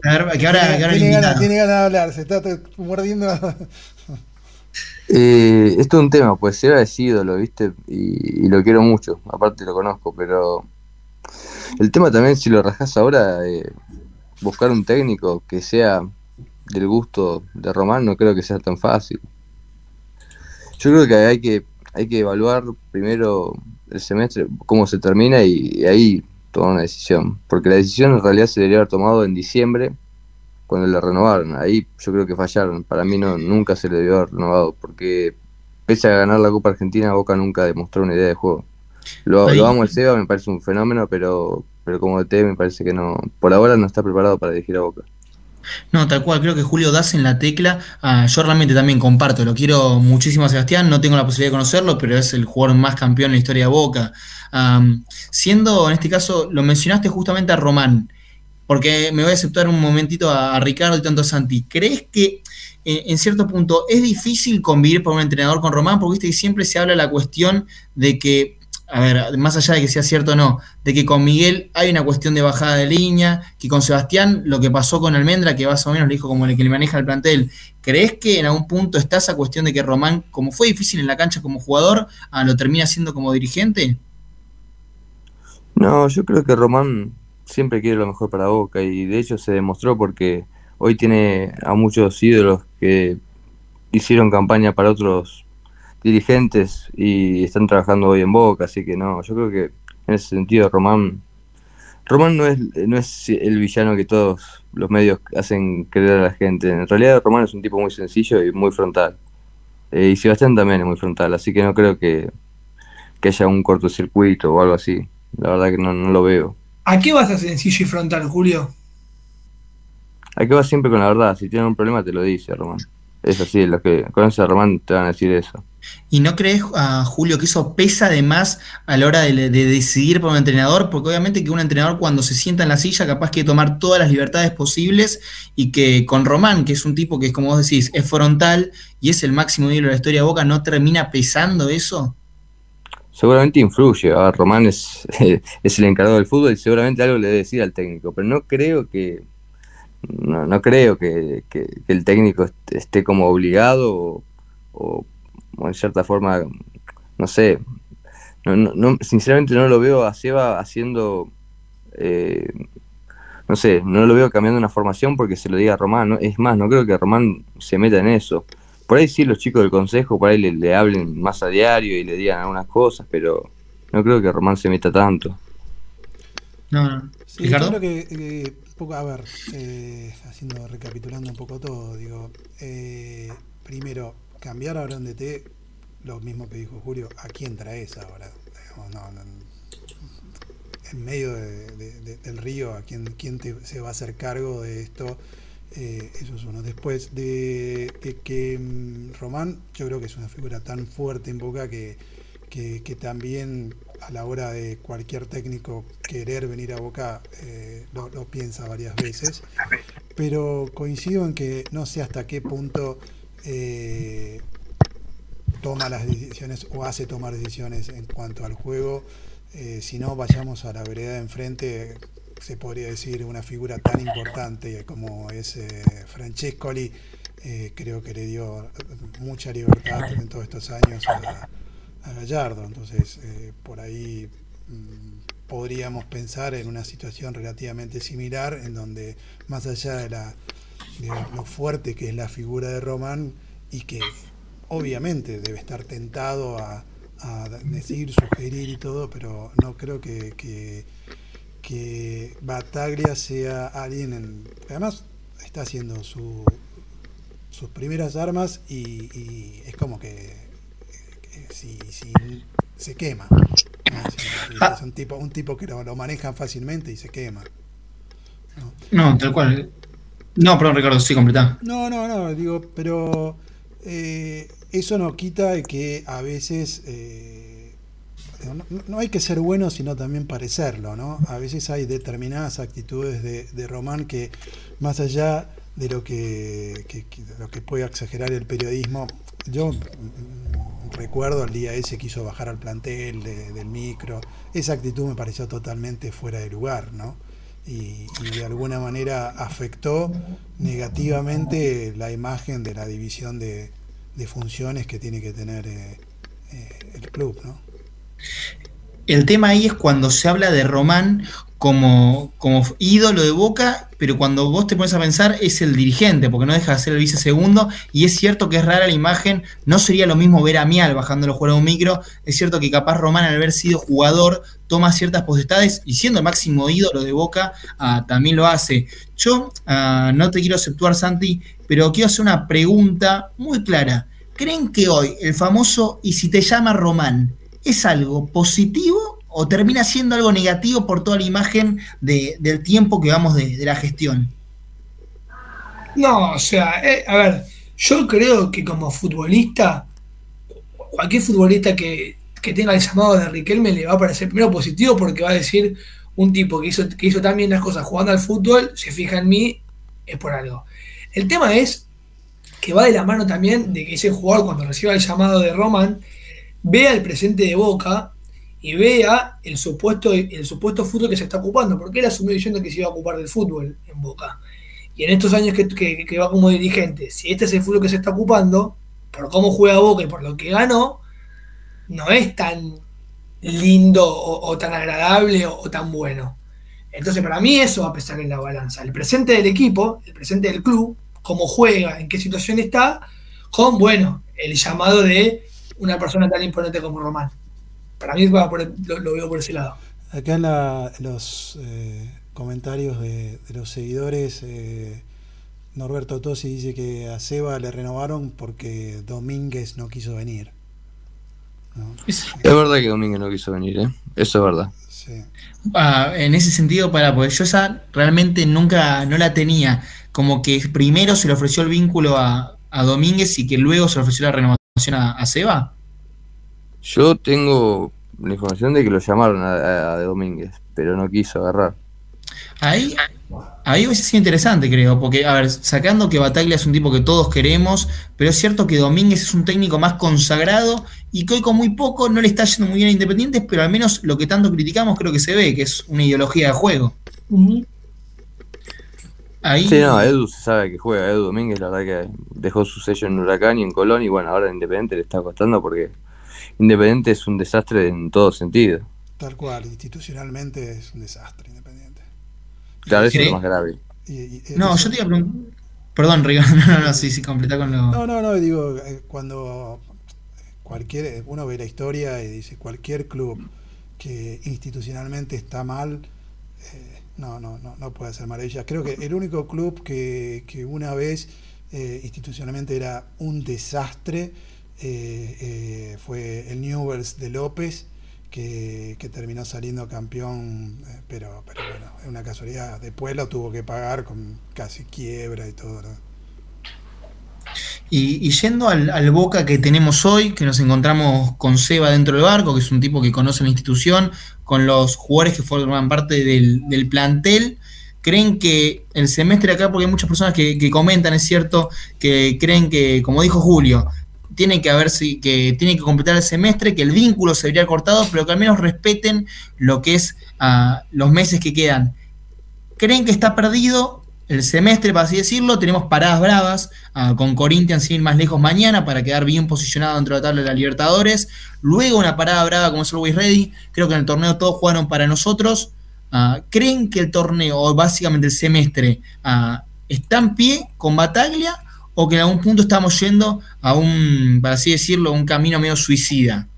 que ahora, tiene, que ahora tiene, ganas, tiene, ganas, de hablar, se está mordiendo. eh, esto es un tema, pues Seba es ídolo, ¿viste? Y, y, lo quiero mucho, aparte lo conozco, pero el tema también, si lo rajas ahora, eh, buscar un técnico que sea del gusto de Román no creo que sea tan fácil. Yo creo que hay que, hay que evaluar primero el semestre, cómo se termina y, y ahí tomar una decisión. Porque la decisión en realidad se debería haber tomado en diciembre, cuando la renovaron. Ahí yo creo que fallaron. Para mí no nunca se le debió haber renovado, porque pese a ganar la Copa Argentina, Boca nunca demostró una idea de juego. Lo, lo amo el Seba, me parece un fenómeno, pero, pero como DT me parece que no, por ahora no está preparado para dirigir a Boca. No, tal cual, creo que Julio das en la tecla. Ah, yo realmente también comparto, lo quiero muchísimo a Sebastián, no tengo la posibilidad de conocerlo, pero es el jugador más campeón en la historia de Boca. Siendo, en este caso, lo mencionaste justamente a Román, porque me voy a aceptar un momentito a, a Ricardo y tanto a Santi. ¿Crees que eh, en cierto punto es difícil convivir para un entrenador con Román? Porque viste que siempre se habla la cuestión de que a ver, más allá de que sea cierto o no, de que con Miguel hay una cuestión de bajada de línea, que con Sebastián lo que pasó con Almendra, que más o menos le dijo como el que le maneja el plantel, ¿crees que en algún punto está esa cuestión de que Román, como fue difícil en la cancha como jugador, ah, lo termina siendo como dirigente? No, yo creo que Román siempre quiere lo mejor para Boca y de hecho se demostró porque hoy tiene a muchos ídolos que hicieron campaña para otros dirigentes y están trabajando hoy en Boca, así que no, yo creo que en ese sentido Román Román no es, no es el villano que todos los medios hacen creer a la gente. En realidad Román es un tipo muy sencillo y muy frontal. Eh, y Sebastián también es muy frontal, así que no creo que, que haya un cortocircuito o algo así. La verdad que no, no lo veo. ¿A qué vas a sencillo y frontal, Julio? ¿A qué vas siempre con la verdad? Si tienes un problema te lo dice Román. Es así, los que conocen a Román te van a decir eso. ¿Y no crees, uh, Julio, que eso pesa además a la hora de, de, decidir por un entrenador? Porque obviamente que un entrenador cuando se sienta en la silla capaz que tomar todas las libertades posibles y que con Román, que es un tipo que, como vos decís, es frontal y es el máximo ídolo de la historia de Boca, ¿no termina pesando eso? Seguramente influye. A Román es, es el encargado del fútbol y seguramente algo le debe decir al técnico, pero no creo que no, no creo que, que, el técnico esté como obligado o en cierta forma, no sé, no, no, sinceramente no lo veo a Seba haciendo, eh, no sé, no lo veo cambiando una formación porque se lo diga a Román. ¿no? Es más, no creo que Román se meta en eso. Por ahí sí los chicos del consejo, por ahí le, le hablen más a diario y le digan algunas cosas, pero no creo que Román se meta tanto. No, no. Sí, ¿Ricardo? yo creo que, eh, poco- a ver, eh, haciendo, recapitulando un poco todo, digo, eh, primero, cambiar ahora en DT, lo mismo que dijo Julio, ¿a quién traes ahora? No, no, en medio de- de- de- del río, ¿a quién, quién te- se va a hacer cargo de esto? Eh, eso es uno. Después de, que mm, Román, yo creo que es una figura tan fuerte en Boca que, que, que también a la hora de cualquier técnico querer venir a Boca eh, lo, lo piensa varias veces. Pero coincido en que no sé hasta qué punto eh, toma las decisiones o hace tomar decisiones en cuanto al juego. Eh, si no, vayamos a la vereda de enfrente, se podría decir una figura tan importante como es eh, Francescoli, creo que le dio mucha libertad en todos estos años a, Gallardo. Entonces, por ahí mm, podríamos pensar en una situación relativamente similar, en donde más allá de, la, de lo fuerte que es la figura de Román y que obviamente debe estar tentado a, a decir, sugerir y todo, pero no creo que, que, Bataglia sea alguien, en, además está haciendo su, sus primeras armas y, y es como que, si, si se quema. ¿no? Es, un tipo, un tipo que lo, lo manejan fácilmente y se quema. No, tal cual. No, perdón, Ricardo, sí, completa. No, no, no, digo, pero eh, eso no quita que a veces eh, no, hay que ser bueno, sino también parecerlo, ¿no? A veces hay determinadas actitudes de, Román que, más allá de lo que, lo que puede exagerar el periodismo, yo recuerdo el día ese que hizo bajar al plantel de- del micro, esa actitud me pareció totalmente fuera de lugar, ¿no? Y, y de alguna manera afectó negativamente la imagen de la división de, funciones que tiene que tener eh, eh, el club, ¿no? El tema ahí es cuando se habla de Román como, como ídolo de Boca, pero cuando vos te pones a pensar es el dirigente, porque no deja de ser el vice segundo, y es cierto que es rara la imagen, no sería lo mismo ver a Mial bajando los juegos de un micro, es cierto que capaz Román al haber sido jugador toma ciertas potestades y siendo el máximo ídolo de Boca ah, también lo hace. Yo ah, no te quiero aceptar Santi, pero quiero hacer una pregunta muy clara. ¿Creen que hoy el famoso y si te llama Román es algo positivo o termina siendo algo negativo por toda la imagen de- del tiempo que vamos de, de la gestión? No, o sea, eh, a ver, yo creo que como futbolista, cualquier futbolista que, que tenga el llamado de Riquelme le va a parecer primero positivo porque va a decir un tipo que hizo, que hizo tan bien las cosas jugando al fútbol, se fija en mí, es por algo. El tema es que va de la mano también de que ese jugador cuando reciba el llamado de Roman vea el presente de Boca y vea el supuesto, el supuesto fútbol que se está ocupando, porque él asumió diciendo que se iba a ocupar del fútbol en Boca. Y en estos años que, que- va como dirigente, si este es el fútbol que se está ocupando, por cómo juega Boca y por lo que ganó, no es tan lindo o, tan agradable o, o tan bueno. Entonces, para mí eso va a pesar en la balanza. El presente del equipo, el presente del club, cómo juega, en qué situación está, con, bueno, el llamado de una persona tan imponente como Román. Para mí va por el- lo, lo veo por ese lado. Acá en, la- los eh, comentarios de, de los seguidores, eh, Norberto Tosi dice que a Seba le renovaron porque Domínguez no quiso venir. ¿no? Es- verdad que Domínguez no quiso venir, ¿eh? Eso es verdad. Sí. ah, en ese sentido, para, porque yo esa realmente nunca no la tenía. Como que primero se le ofreció el vínculo a, a Domínguez y que luego se le ofreció la renovación a, a Seba. Yo tengo la información de que lo llamaron a, a- a Domínguez, pero no quiso agarrar. Ahí, ahí hubiese sido interesante, creo, porque, a ver, sacando que Bataglia es un tipo que todos queremos, pero es cierto que Domínguez es un técnico más consagrado y que hoy con muy poco no le está yendo muy bien a Independientes, pero al menos lo que tanto criticamos creo que se ve, que es una ideología de juego. Ahí, Sí, no, Edu se sabe que juega. Edu Domínguez, la verdad que dejó su sello en Huracán y en Colón, y bueno, ahora en Independiente le está costando porque Independiente es un desastre en todo sentido. Tal cual, institucionalmente es un desastre independiente. Claro, eso es lo más grave. Y- y- No, yo te iba a preguntar. Perdón, Ricardo, no, no, no, sí, sí, completa con lo. No, no, no, digo, eh, cuando cualquier, uno ve la historia y dice cualquier club que institucionalmente está mal, eh, no, no, no, no puede hacer maravillas. Creo que el único club que, que una vez eh, institucionalmente era un desastre eh, eh, fue el Newells de López, que, terminó saliendo campeón, eh, pero, bueno, es una casualidad. Después lo tuvo que pagar con casi quiebra y todo. ¿no? Y, y yendo al, al Boca que tenemos hoy, que nos encontramos con Seba dentro del barco, que es un tipo que conoce la institución, con los jugadores que forman parte del, del plantel, creen que el semestre acá, porque hay muchas personas que comentan, es cierto, que creen que, como dijo Julio, tiene que haber si, que tiene que completar el semestre, que el vínculo se debería cortado, pero que al menos respeten lo que es ah, los meses que quedan. Creen que está perdido el semestre, para así decirlo, tenemos paradas bravas, ah, con Corinthians sin ir más lejos mañana para quedar bien posicionado dentro de la tabla de la Libertadores. Luego una parada brava como es el Always Ready. Creo que en el torneo todos jugaron para nosotros. Ah, ¿Creen que el torneo, o básicamente el semestre, está en pie con Bataglia o que en algún punto estamos yendo a un, para así decirlo, un camino medio suicida?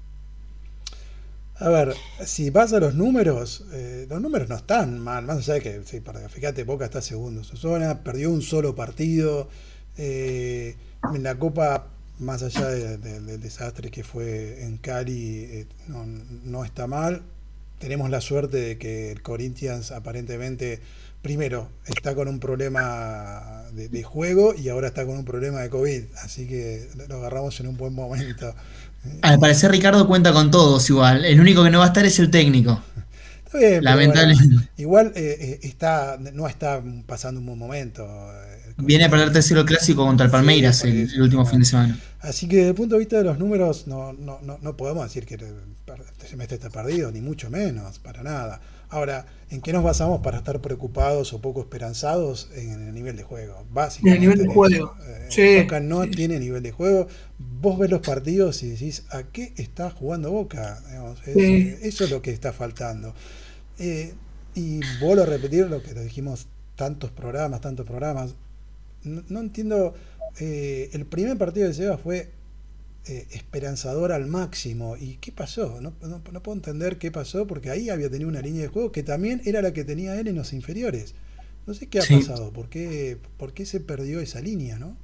A ver, si vas a los números, eh, los números no están mal, más allá de que, sí, para- fíjate, Boca está segundo zona, perdió un solo partido, eh, en la Copa, más allá de- de- del desastre que fue en Cali, eh, no, no está mal. Tenemos la suerte de que el Corinthians aparentemente, primero, está con un problema de, de juego y ahora está con un problema de COVID, así que lo agarramos en un buen momento. Al parecer Ricardo cuenta con todos igual. El único que no va a estar es el técnico. Está bien, pero Lamentablemente. bueno, igual eh, eh, está, no está pasando un buen momento. eh, Viene a perder tercero clásico contra el Palmeiras Sí, el, último fin de semana. Así que desde el punto de vista de los números, no, no, no, no podemos decir que el este semestre está perdido, ni mucho menos, para nada. Ahora, ¿en qué nos basamos para estar preocupados o poco esperanzados? En el nivel de juego. Básicamente. En el nivel de juego. Eh, sí. Boca no tiene nivel de juego. Vos ves los partidos y decís, ¿a qué está jugando Boca? Digamos, es- Sí. Eso es lo que está faltando. Eh, y vuelvo a repetir lo que lo dijimos tantos programas, tantos programas. No, no entiendo. eh, el primer partido de Seba fue eh, esperanzador al máximo. ¿Y qué pasó? No, no- no puedo entender qué pasó porque ahí había tenido una línea de juego que también era la que tenía él en los inferiores. No sé qué ha Sí. pasado, por qué, por qué se perdió esa línea, ¿no?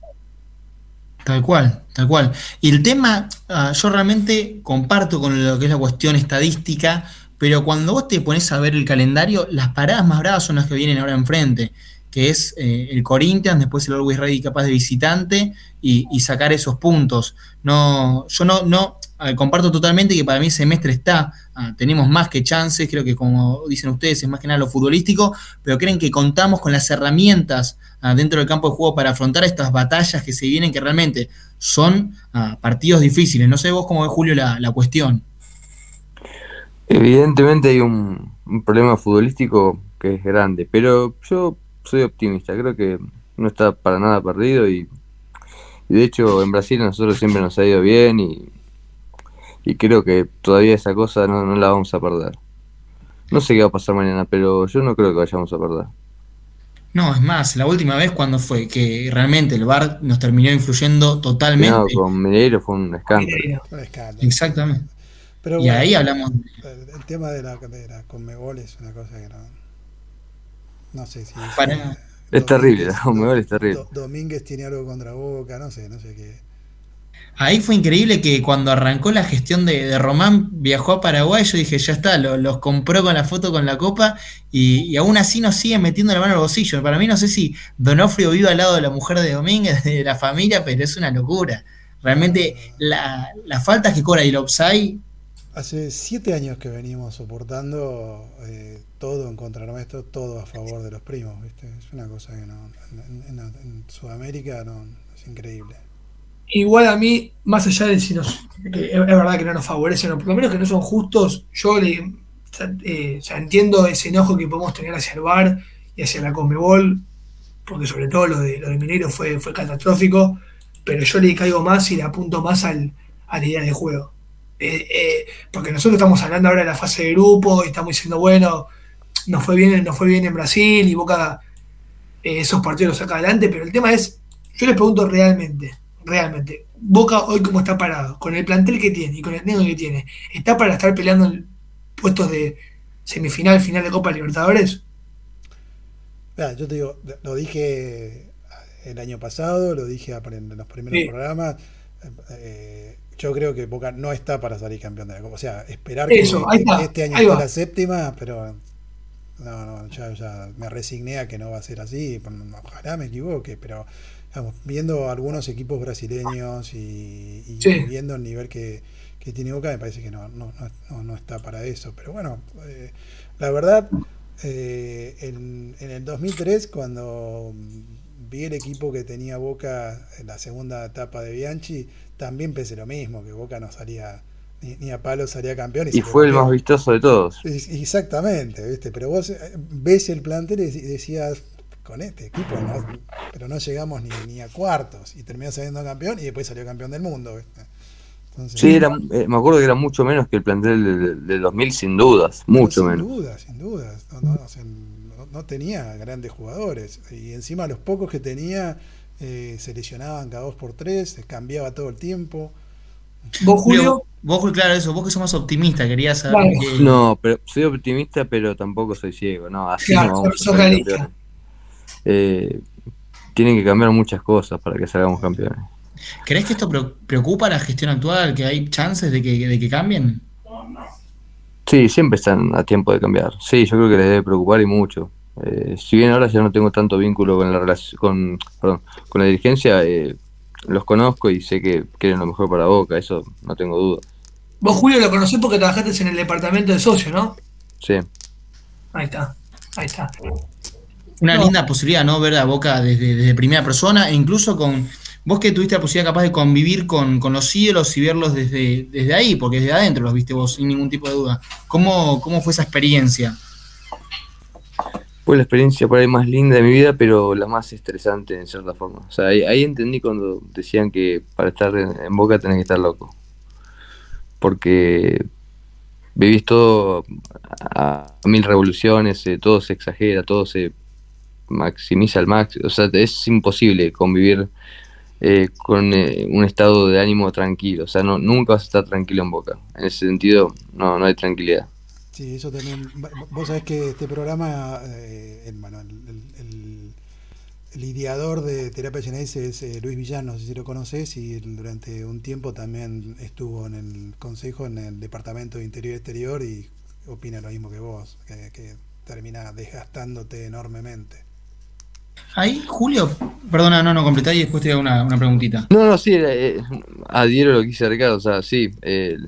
Tal cual, tal cual. Y el tema, ah, yo realmente comparto con lo que es la cuestión estadística, pero cuando vos te pones a ver el calendario, las paradas más bravas son las que vienen ahora enfrente, que es eh, el Corinthians, después el Always Ready capaz de visitante y, sacar esos puntos. No, yo no, no eh, comparto totalmente que para mí el semestre está, ah, tenemos más que chances, creo que como dicen ustedes es más que nada lo futbolístico, pero creen que contamos con las herramientas ah, dentro del campo de juego para afrontar estas batallas que se vienen, que realmente son ah, partidos difíciles. No sé vos cómo ves, Julio, la, la cuestión. Evidentemente hay un, un problema futbolístico que es grande, pero yo soy optimista, creo que no está para nada perdido y, y de hecho en Brasil a nosotros siempre nos ha ido bien y, y creo que todavía esa cosa no, no la vamos a perder. No sé qué va a pasar mañana, pero yo no creo que vayamos a perder. No, es más, la última vez cuando fue que realmente el VAR nos terminó influyendo No, totalmente. con Mineiro fue un escándalo. Mineiro. Un escándalo. Exactamente. Pero Y bueno, ahí hablamos. el, el tema de la, de la Conmebol es una cosa que no. No sé si. Para- Es terrible, la Conmebol es terrible. Do- Domínguez tiene algo contra Boca, no sé, no sé qué. Ahí fue increíble que cuando arrancó la gestión de, de Román, viajó a Paraguay, yo dije, ya está, lo- los compró con la foto con la copa y, y aún así nos siguen metiendo la mano al bolsillo. Para mí no sé si Donofrio vive al lado de la mujer de Domínguez, de la familia, pero es una locura. Realmente la, las faltas que cobra y el offside, Hace siete años que venimos soportando eh, todo en contra nuestro, todo a favor de los primos, ¿viste? Es una cosa que no. En, Sudamérica no, es increíble. Igual a mí, más allá de si nos. que es verdad que no nos favorecen, o por lo menos que no son justos, yo le, eh, entiendo ese enojo que podemos tener hacia el VAR y hacia la Conmebol, porque sobre todo lo de, lo de Mineiro fue, fue catastrófico, pero yo le caigo más y le apunto más al, a la idea de juego. Eh, eh, porque nosotros estamos hablando ahora de la fase de grupo y estamos diciendo, bueno, no fue bien, no fue bien en Brasil y Boca eh, esos partidos los saca adelante, pero el tema es, yo les pregunto realmente, realmente, Boca hoy como está parado, con el plantel que tiene y con el negro que tiene, ¿está para estar peleando en puestos de semifinal, final de Copa Libertadores? yo te digo, lo dije el año pasado, lo dije en los primeros programas. Eh, yo creo que Boca no está para salir campeón de la Copa. O sea, esperar que, este año esté la séptima, pero no, no, ya, me resigné a que no va a ser así. Ojalá me equivoque, pero estamos viendo algunos equipos brasileños y, viendo el nivel que, tiene Boca, me parece que no, no, no, está para eso. Pero bueno, eh, la verdad, eh, en, en el 2003, cuando vi el equipo que tenía Boca en la segunda etapa de Bianchi, también pensé lo mismo, que Boca no salía ni, a palo salía campeón. Y, fue el más vistoso de todos. Exactamente, ¿viste? Pero vos eh, ves el plantel y decías, con este equipo, pero no llegamos ni, a cuartos y terminó saliendo campeón y después salió campeón del mundo. sí, era, eh, me acuerdo que era mucho menos que el plantel del, 2000, sin dudas, mucho menos. Sin dudas, sin dudas. No, no, tenía grandes jugadores y encima los pocos que tenía eh, se lesionaban cada dos por tres, cambiaba todo el tiempo. ¿Vos, Julio? Vos, claro, eso, vos que sos más optimista, querías saber. No, pero soy optimista, pero tampoco soy ciego, ¿no? Así no vamos a eh, tienen que cambiar muchas cosas para que salgamos campeones. ¿Crees que esto preocupa a la gestión actual? ¿Que hay chances de que, de que cambien? Sí, siempre están a tiempo de cambiar. Sí, yo creo que les debe preocupar y mucho. Eh, si bien ahora ya no tengo tanto vínculo con la relación, con, perdón, con la dirigencia, eh, los conozco y sé que quieren lo mejor para Boca, eso no tengo duda. Vos, Julio, lo conocés porque trabajaste en el departamento de socio, ¿no? Sí. Ahí está, ahí está. Una linda posibilidad, ¿no? Ver a Boca desde, primera persona e incluso con vos que tuviste la posibilidad capaz de convivir con, los ídolos y verlos desde, desde ahí, porque desde adentro los viste vos sin ningún tipo de duda. ¿Cómo, cómo fue esa experiencia? fue la experiencia por ahí más linda de mi vida, pero la más estresante en cierta forma. O sea, ahí, entendí cuando decían que para estar en, Boca tenés que estar loco. Porque vivís todo a, mil revoluciones, eh, todo se exagera, todo se maximiza al máximo. O sea, es imposible convivir eh, con eh, un estado de ánimo tranquilo. O sea, no, nunca vas a estar tranquilo en Boca. En ese sentido, no, no hay tranquilidad. Sí, eso también. Vos sabés que este programa, eh, el, el, ideador de Terapia Genesis es eh, Luis Villano, no sé si lo conoces, y durante un tiempo también estuvo en el consejo, en el Departamento de Interior y Exterior, y opina lo mismo que vos, que, termina desgastándote enormemente. Ahí, Julio, perdona, no, no, completá y después te hago una, una preguntita. No, no, sí, eh, adhiero a lo que dice Ricardo, o sea, sí, eh,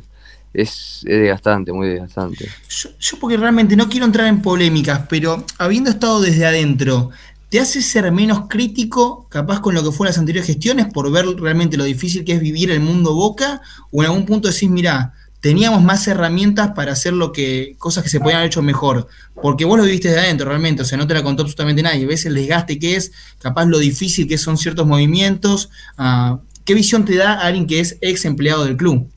es, desgastante, muy desgastante. Yo, porque realmente no quiero entrar en polémicas, pero habiendo estado desde adentro, ¿te hace ser menos crítico capaz con lo que fueron las anteriores gestiones por ver realmente lo difícil que es vivir el mundo boca? ¿O en algún punto decís, mira, teníamos más herramientas para hacer lo que, cosas que se podían haber hecho mejor? Porque vos lo viviste desde adentro realmente, o sea, no te la contó absolutamente nadie. Ves el desgaste que es, capaz lo difícil que son ciertos movimientos. Ah, ¿Qué visión te da alguien que es ex empleado del club?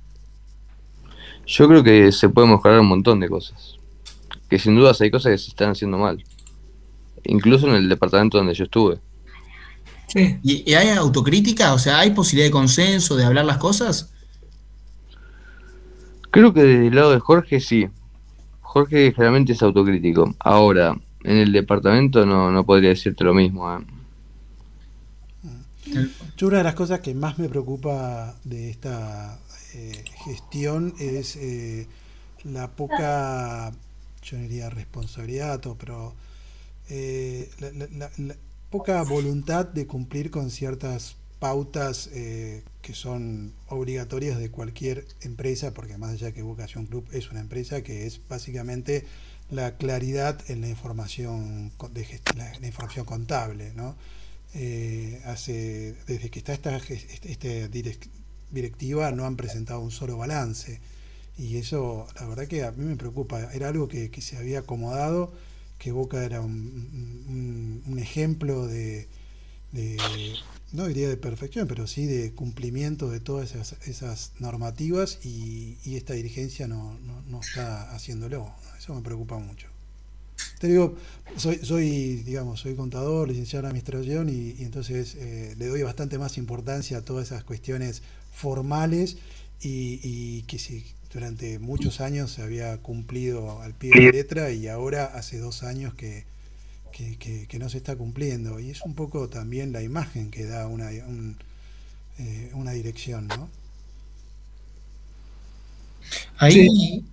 Yo creo que se puede mejorar un montón de cosas. Que sin dudas hay cosas que se están haciendo mal. Incluso en el departamento donde yo estuve. Sí. ¿Y, hay autocrítica? O sea, ¿hay posibilidad de consenso, de hablar las cosas? Creo que del lado de Jorge sí. Jorge generalmente es autocrítico. Ahora, en el departamento no, no podría decirte lo mismo. ¿eh? Yo una de las cosas que más me preocupa de esta eh, gestión es eh, la poca, yo diría responsabilidad, pero eh, la, poca voluntad de cumplir con ciertas pautas que son obligatorias de cualquier empresa, porque más allá que Vocación Club es una empresa que es básicamente la claridad en la información de la, información contable, ¿no? hace desde que está esta, este, este directiva no han presentado un solo balance. Y eso, la verdad que a mí me preocupa. Era algo que, se había acomodado, que Boca era un, ejemplo de, no diría de perfección, pero sí de cumplimiento de todas esas, normativas y, esta dirigencia no, no, no está haciéndolo. Eso me preocupa mucho. te digo, soy, digamos, soy contador, licenciado en administración y, y entonces eh, le doy bastante más importancia a todas esas cuestiones formales y, y que si durante muchos años se había cumplido al pie de la letra y ahora hace dos años que, que, que- que no se está cumpliendo. Y es un poco también la imagen que da una, un, eh, una dirección, ¿no? Ahí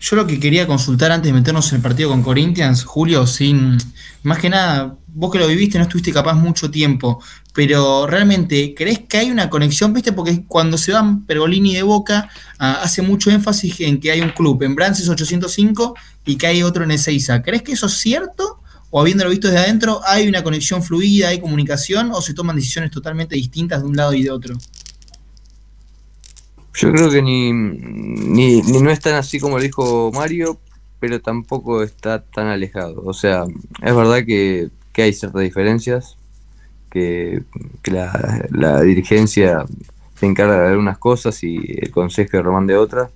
yo lo que quería consultar antes de meternos en el partido con Corinthians, Julio, sin más que nada, vos que lo viviste no estuviste capaz mucho tiempo, pero realmente, ¿crees que hay una conexión? ¿Viste? Porque cuando se van Pergolini de Boca, ah, hace mucho énfasis en que hay un club en Brances 805 y que hay otro en Ezeiza. ¿Crees que eso es cierto? ¿O habiéndolo visto desde adentro, hay una conexión fluida, hay comunicación o se toman decisiones totalmente distintas de un lado y de otro? Yo creo que ni, ni, ni no es tan así como lo dijo Mario, pero tampoco está tan alejado. O sea, es verdad que, que hay ciertas diferencias, que, que la, la dirigencia se encarga de algunas cosas y el consejo de Román de otras,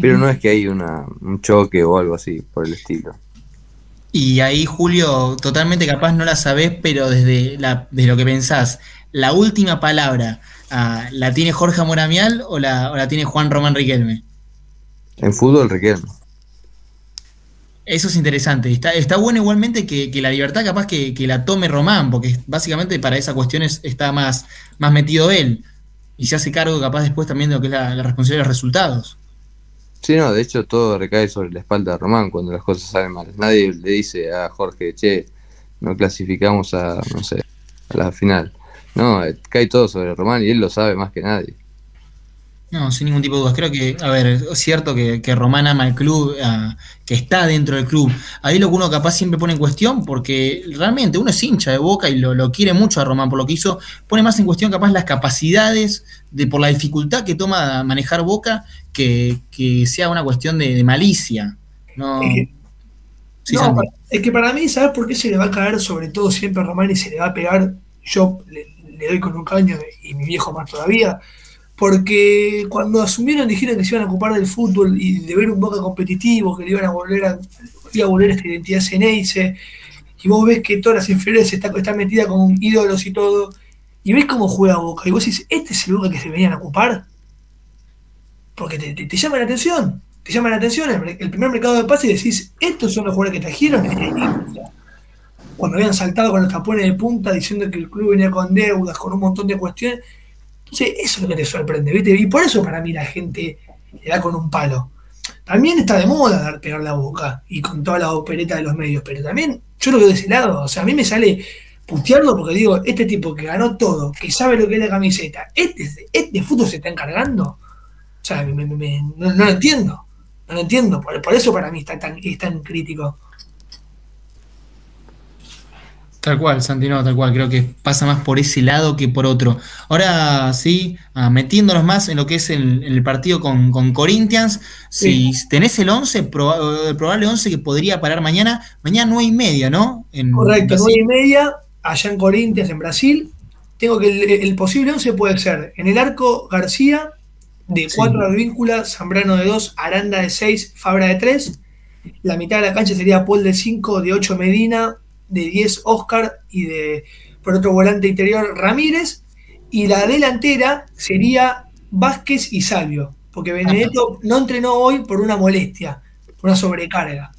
pero no es que hay una, un choque o algo así por el estilo. Y ahí, Julio, totalmente capaz no la sabés, pero desde, la, desde lo que pensás, la última palabra, ah, ¿la tiene Jorge Moramial o la, o la tiene Juan Román Riquelme? En fútbol, Riquelme. Eso es interesante. Está, está bueno igualmente que, que la libertad capaz que, que la tome Román, porque básicamente para esas cuestiones está más, más metido él. Y se hace cargo capaz después también de lo que es la, la responsabilidad de los resultados. Sí, no, de hecho todo recae sobre la espalda de Román cuando las cosas salen mal. Nadie le dice a Jorge, che, no clasificamos a, no sé, a la final. No, eh, cae todo sobre Román y él lo sabe más que nadie. No, sin ningún tipo de dudas. Creo que, a ver, es cierto que, que Román ama el club, que está dentro del club. Ahí lo que uno capaz siempre pone en cuestión, porque realmente uno es hincha de boca y lo, lo quiere mucho a Román por lo que hizo, pone más en cuestión capaz las capacidades, de por la dificultad que toma manejar boca, que, que sea una cuestión de, de malicia. No, Es que- Sí, no, Santi. pa- es que para mí, ¿sabes por qué se le va a caer sobre todo siempre a Román y se le va a pegar? Yo le, le doy con un caño y mi viejo más todavía. Porque cuando asumieron dijeron que se iban a ocupar del fútbol y de ver un Boca competitivo, que le iban a volver a, iba a volver esta identidad Ceneice, y vos ves que todas las inferiores está, están metidas con ídolos y todo, y ves cómo juega Boca, y vos decís, ¿este es el Boca que se venían a ocupar? Porque te, llama la atención, te llama la atención el, primer mercado de pase y decís, estos son los jugadores que trajeron. Cuando habían saltado con los tapones de punta diciendo que el club venía con deudas, con un montón de cuestiones. Eso es lo que te sorprende, ¿viste? Y por eso para mí la gente le da con un palo. También está de moda dar pegar la boca y con toda la opereta de los medios, pero también yo lo veo de ese lado. O sea, a mí me sale putearlo porque digo, este tipo que ganó todo, que sabe lo que es la camiseta, este, este fútbol se está encargando. O sea, me- no, lo entiendo. No lo entiendo. Por, eso para mí está es tan crítico. Tal cual, Santino, tal cual. Creo que pasa más por ese lado que por otro. Ahora sí, ah, metiéndonos más en lo que es el, el partido con, con Corinthians, si tenés el 11, proba- el probable 11 que podría parar mañana, mañana 9 y media, ¿no? En Correcto, Brasil. nueve y media, allá en Corinthians, en Brasil. Tengo que el, el posible 11 puede ser en el arco García, de Sí. 4 Advíncula, Zambrano de 2, Aranda de 6, Fabra de 3. La mitad de la cancha sería Paul de 5, de 8 Medina, de 10 Oscar y de por otro volante interior Ramírez. Y la delantera sería Vázquez y Salvio, porque Benedetto no entrenó hoy por una molestia, por una sobrecarga.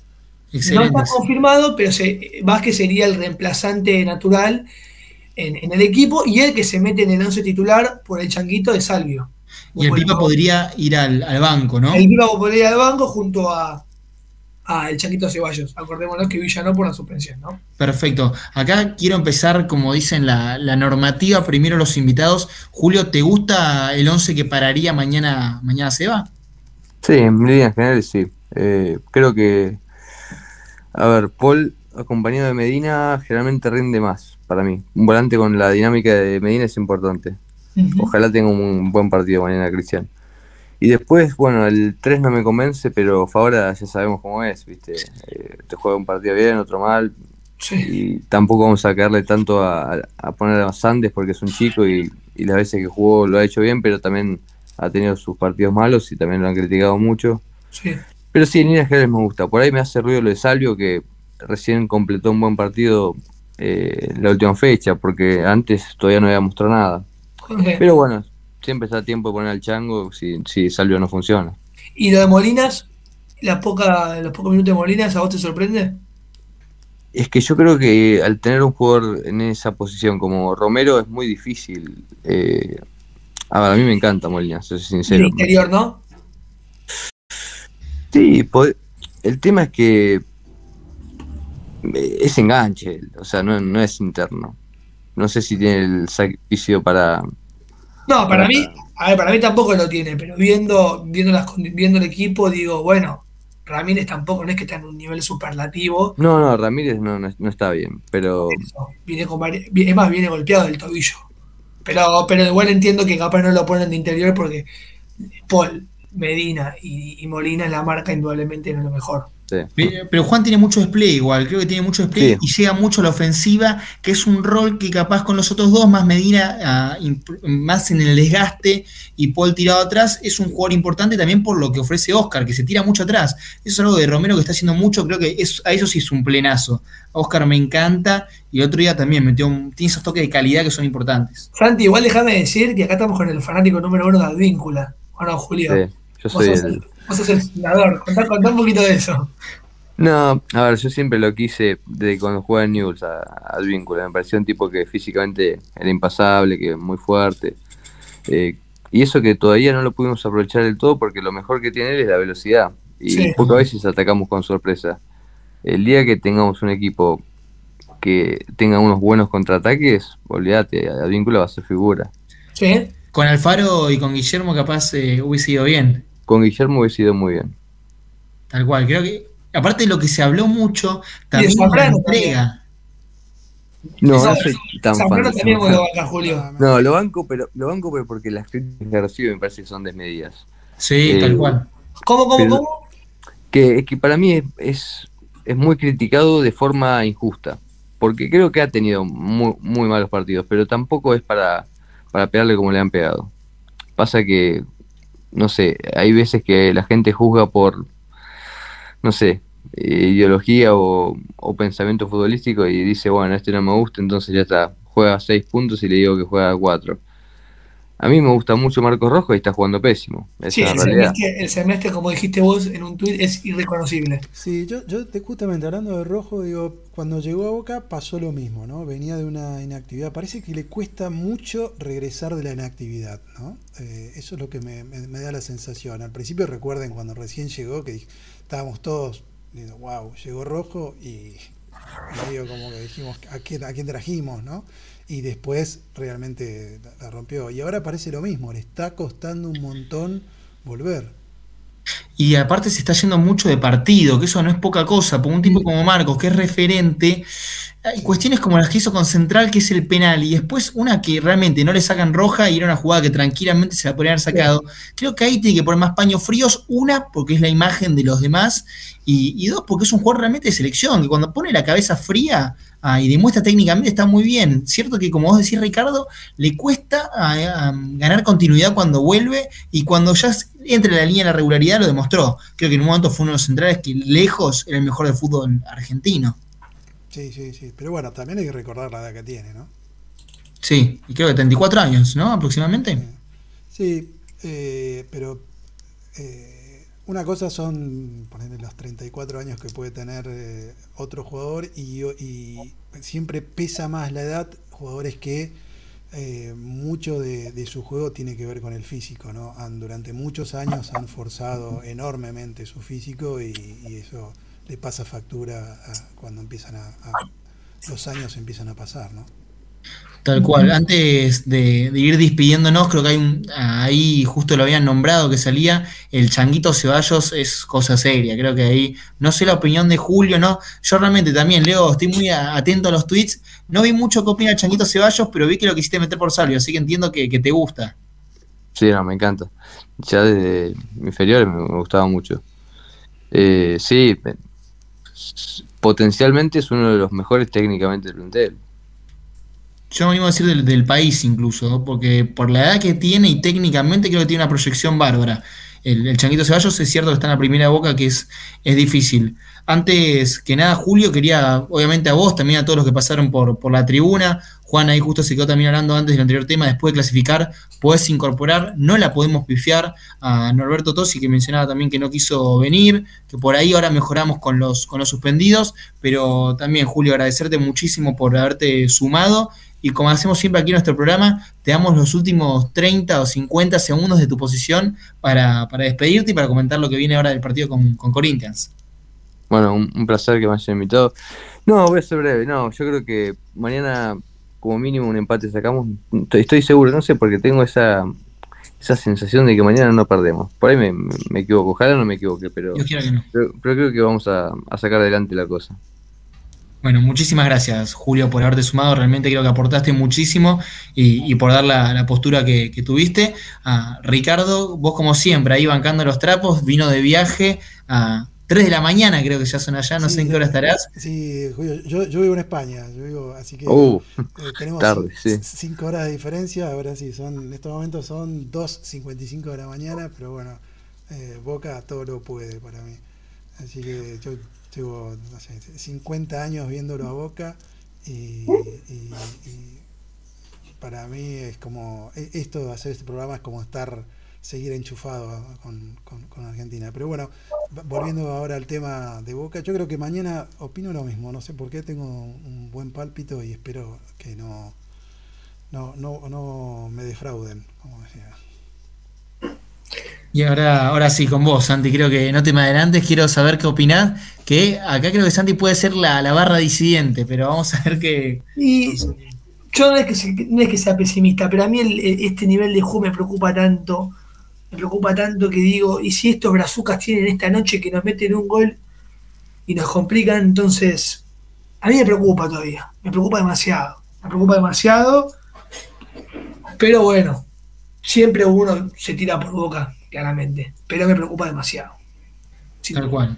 No está confirmado, pero se, Vázquez sería el reemplazante natural en, en el equipo y el que se mete en el once titular por el changuito de Salvio. Y el Pipa podría ir al, al banco, ¿no? El Pipa podría ir al banco junto a, a el changuito Ceballos. Acordémonos que Villa no por la suspensión, ¿no? Perfecto. Acá quiero empezar, como dicen la, la normativa, primero los invitados. Julio, ¿te gusta el 11 que pararía mañana, mañana Seba? Sí, en líneas generales sí. Eh, creo que, a ver, Paul acompañado de Medina generalmente rinde más para mí. Un volante con la dinámica de Medina es importante. Ojalá tenga un buen partido mañana, Cristian. Y después, bueno, el 3 no me convence, pero Fabra ya sabemos cómo es, ¿viste? Eh, te juega un partido bien, otro mal. Sí. Y tampoco vamos a caerle tanto a, a poner a Sandes porque es un chico y, y las veces que jugó lo ha hecho bien, pero también ha tenido sus partidos malos y también lo han criticado mucho. Sí. Pero sí, en líneas generales me gusta. Por ahí me hace ruido lo de Salvio, que recién completó un buen partido eh, la última fecha, porque antes todavía no había mostrado nada. Jorge. Pero bueno, siempre está a tiempo de poner al chango si, si Salvio no funciona. ¿Y lo de Molinas? La poca, los pocos minutos de Molinas, ¿a vos te sorprende? Es que yo creo que al tener un jugador en esa posición como Romero es muy difícil. Eh, a, mí me encanta Molina, soy El sincero. interior, ¿no? Sí, el tema es que eh, es enganche, o sea, no, no es interno. No sé si tiene el sacrificio para... No, para mí, a ver, para mí tampoco lo tiene, pero viendo, viendo, las, viendo el equipo, digo, bueno, Ramírez tampoco, no es que está en un nivel superlativo. No, no, Ramírez no, no, no está bien, pero Eso, viene con es más, viene golpeado del tobillo. Pero, pero igual entiendo que capaz no lo ponen de interior porque Paul, Medina y, y Molina la marca indudablemente no es lo mejor. Pero pero Juan tiene mucho despliegue igual, creo que tiene mucho despliegue Sí. y llega mucho a la ofensiva, que es un rol que capaz con los otros dos, más Medina, ah, más en el desgaste y Paul tirado atrás, es un jugador importante también por lo que ofrece Oscar, que se tira mucho atrás. Eso es algo de Romero que está haciendo mucho, creo que es, a eso sí es un plenazo. A Oscar me encanta y el otro día también metió un- tiene esos toques de calidad que son importantes. Santi, igual déjame decir que acá estamos con el fanático número uno de Advíncula. ¿O no, Julio? sí, yo soy el... vos sos el fundador. Contá, contá un poquito de eso. No, a ver, yo siempre lo quise desde cuando jugaba en News a, a Advíncula. Me pareció un tipo que físicamente era impasable, que muy fuerte. Eh, y eso que todavía no lo pudimos aprovechar del todo porque lo mejor que tiene él es la velocidad. Y Sí. pocas veces atacamos con sorpresa. El día que tengamos un equipo que tenga unos buenos contraataques, olvídate, Advíncula va a ser figura. ¿Sí? Con Alfaro y con Guillermo capaz eh, hubiese ido bien. Con Guillermo hubiese ido muy bien. Tal cual, creo que, aparte de lo que se habló mucho, también la Zambrano entrega. No, Esa- no soy tan fan Zambrano de también lo banca, Julio. No, lo banco, pero lo banco pero porque las críticas que recibe me parece que son desmedidas. Sí, Eh, tal cual. ¿Cómo, cómo, Pero- cómo? que, que para mí es, es, es muy criticado de forma injusta, porque creo que ha tenido muy, muy malos partidos, pero tampoco es para, para pegarle como le han pegado. Pasa que, no sé, hay veces que la gente juzga por, no sé, eh, ideología o, pensamiento futbolístico y dice, bueno, este no me gusta, entonces ya está, juega seis puntos y le digo que juega cuatro. A mí me gusta mucho Marcos Rojo y está jugando pésimo. Esa Sí, es el la realidad. semestre, el semestre, como dijiste vos en un tuit, es irreconocible. Sí, yo, yo te- justamente hablando de Rojo, digo, cuando llegó a Boca pasó lo mismo, ¿no? Venía de una inactividad. Parece que le cuesta mucho regresar de la inactividad, ¿no? Eh, eso es lo que me, me- me da la sensación. Al principio recuerden cuando recién llegó que estábamos todos, diciendo, wow, llegó Rojo y medio como que dijimos, ¿a quién, a quién trajimos, no? Y después realmente la, la rompió. Y ahora parece lo mismo, le está costando un montón volver. Y aparte se está yendo mucho de partido, que eso no es poca cosa, por un tipo como Marcos, que es referente, hay cuestiones como las que hizo con Central, que es el penal, y después una que realmente no le sacan roja y era una jugada que tranquilamente se la podrían haber sacado. Creo que ahí tiene que poner más paños fríos, una, porque es la imagen de los demás, y, y dos, porque es un jugador realmente de selección, que cuando pone la cabeza fría ah, y demuestra técnicamente está muy bien. Cierto que, como vos decís, Ricardo, le cuesta ah, ah, ganar continuidad cuando vuelve y cuando ya entra en la línea de la regularidad lo demostró. Creo que en un momento fue uno de los centrales que lejos era el mejor del fútbol argentino. Sí, sí, sí. Pero bueno, también hay que recordar la edad que tiene, ¿no? Sí, y creo que 34 años, ¿no? Aproximadamente. Sí, eh, pero eh, una cosa son ponerle los 34 años que puede tener eh, otro jugador y, y siempre pesa más la edad, jugadores que eh, mucho de, de su juego tiene que ver con el físico, ¿no? Han, durante muchos años han forzado enormemente su físico y, y eso le pasa factura a- cuando empiezan a, a- los años empiezan a pasar, ¿no? Tal cual. Antes de, de ir despidiéndonos, creo que hay un, ahí justo lo habían nombrado que salía, el Changuito Ceballos es cosa seria. Creo que ahí, no sé la opinión de Julio, ¿no? Yo realmente también, Leo, estoy muy a- atento a los tweets. No vi mucho que opina el Changuito Ceballos, pero vi que lo quisiste meter por Salvio, así que entiendo que, que te gusta. Sí, no, me encanta. Ya desde inferiores me, me gustaba mucho. Eh, sí, potencialmente es uno de los mejores técnicamente del plantel. Yo me animo a decir del, país incluso, porque por la edad que tiene y técnicamente creo que tiene una proyección bárbara. el, el Changuito Ceballos, es cierto que está en la primera boca, que es, es difícil. Antes que nada, Julio, quería, obviamente a vos, también a todos los que pasaron por, por la tribuna. Juan ahí justo se quedó también hablando antes del anterior tema, después de clasificar, podés incorporar, no la podemos pifiar a Norberto Tosi, que mencionaba también que no quiso venir, que por ahí ahora mejoramos con los, con los suspendidos, pero también, Julio, agradecerte muchísimo por haberte sumado. Y como hacemos siempre aquí en nuestro programa, te damos los últimos 30 o 50 segundos de tu posición para, para despedirte y para comentar lo que viene ahora del partido con, con Corinthians. Bueno, un, un, placer que me hayan invitado. No, voy a ser breve. No, yo creo que mañana, como mínimo, un empate sacamos. Estoy seguro, no sé, porque tengo esa esa sensación de que mañana no perdemos. Por ahí me, me, equivoco, ojalá no me equivoque, pero, no. pero, pero, creo que vamos a, a sacar adelante la cosa. Bueno, muchísimas gracias, Julio, por haberte sumado. Realmente creo que aportaste muchísimo y, y por dar la, la postura que, que tuviste. Uh, Ricardo, vos como siempre, ahí bancando los trapos, vino de viaje a 3 de la mañana, creo que ya son allá, no sí, sé en qué hora estarás. Sí, Julio, yo, yo, vivo en España, yo vivo, así que uh, eh, tenemos 5 sí. horas de diferencia. Ahora sí, son en estos momentos son 2.55 de la mañana, pero bueno, eh, Boca todo lo puede para mí. Así que yo Llevo, no sé, 50 años viéndolo a Boca y, y, y, para mí es como, e, esto de hacer este programa es como estar, seguir enchufado con, con, con, Argentina. Pero bueno, volviendo ahora al tema de Boca, yo creo que mañana opino lo mismo, no sé por qué, tengo un buen pálpito y espero que no, no, no, no me defrauden, como decía. Y ahora, ahora sí, con vos, Santi, creo que no te me adelantes, quiero saber qué opinás, que acá creo que Santi puede ser la, la barra disidente, pero vamos a ver qué... Y yo no es, que sea, no es que sea pesimista, pero a mí el, este nivel de juego me preocupa tanto, me preocupa tanto que digo, y si estos brazucas tienen esta noche que nos meten un gol y nos complican, entonces a mí me preocupa todavía, me preocupa demasiado, me preocupa demasiado, pero bueno, siempre uno se tira por boca claramente, pero me preocupa demasiado. Sí, Tal cual.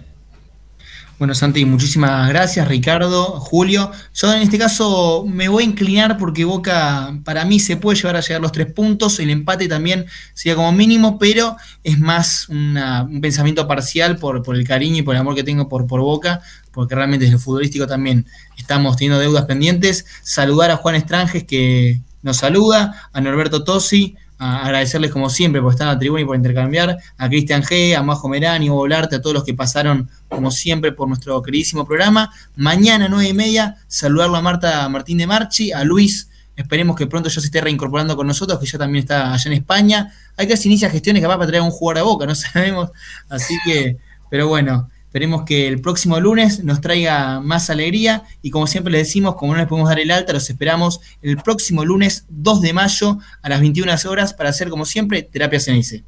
Bueno, Santi, muchísimas gracias, Ricardo, Julio. Yo en este caso me voy a inclinar porque Boca para mí se puede llevar a llegar los tres puntos, el empate también sería como mínimo, pero es más una, un pensamiento parcial por, el cariño y por el amor que tengo por, por Boca, porque realmente desde el futbolístico también estamos teniendo deudas pendientes. Saludar a Juan Estranges que nos saluda, a Norberto Tosi, a agradecerles como siempre por estar en la tribuna y por intercambiar, a Cristian G, a Majo Merani, Hugo Blarte, a todos los que pasaron como siempre por nuestro queridísimo programa. Mañana, nueve y media, saludarlo a Marta Martín de Marchi, a Luis, esperemos que pronto ya se esté reincorporando con nosotros, que ya también está allá en España. Hay que hacer inicia gestiones capaz para traer a un jugador a boca, no sabemos. Así que, pero bueno, Esperemos que el próximo lunes nos traiga más alegría y como siempre les decimos, como no les podemos dar el alta, los esperamos el próximo lunes 2 de mayo a las 21 horas para hacer como siempre terapia CNIC.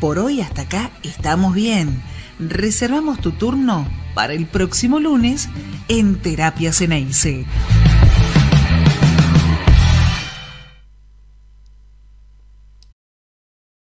Por hoy hasta acá estamos bien. Reservamos tu turno para el próximo lunes en Terapia Ceneice.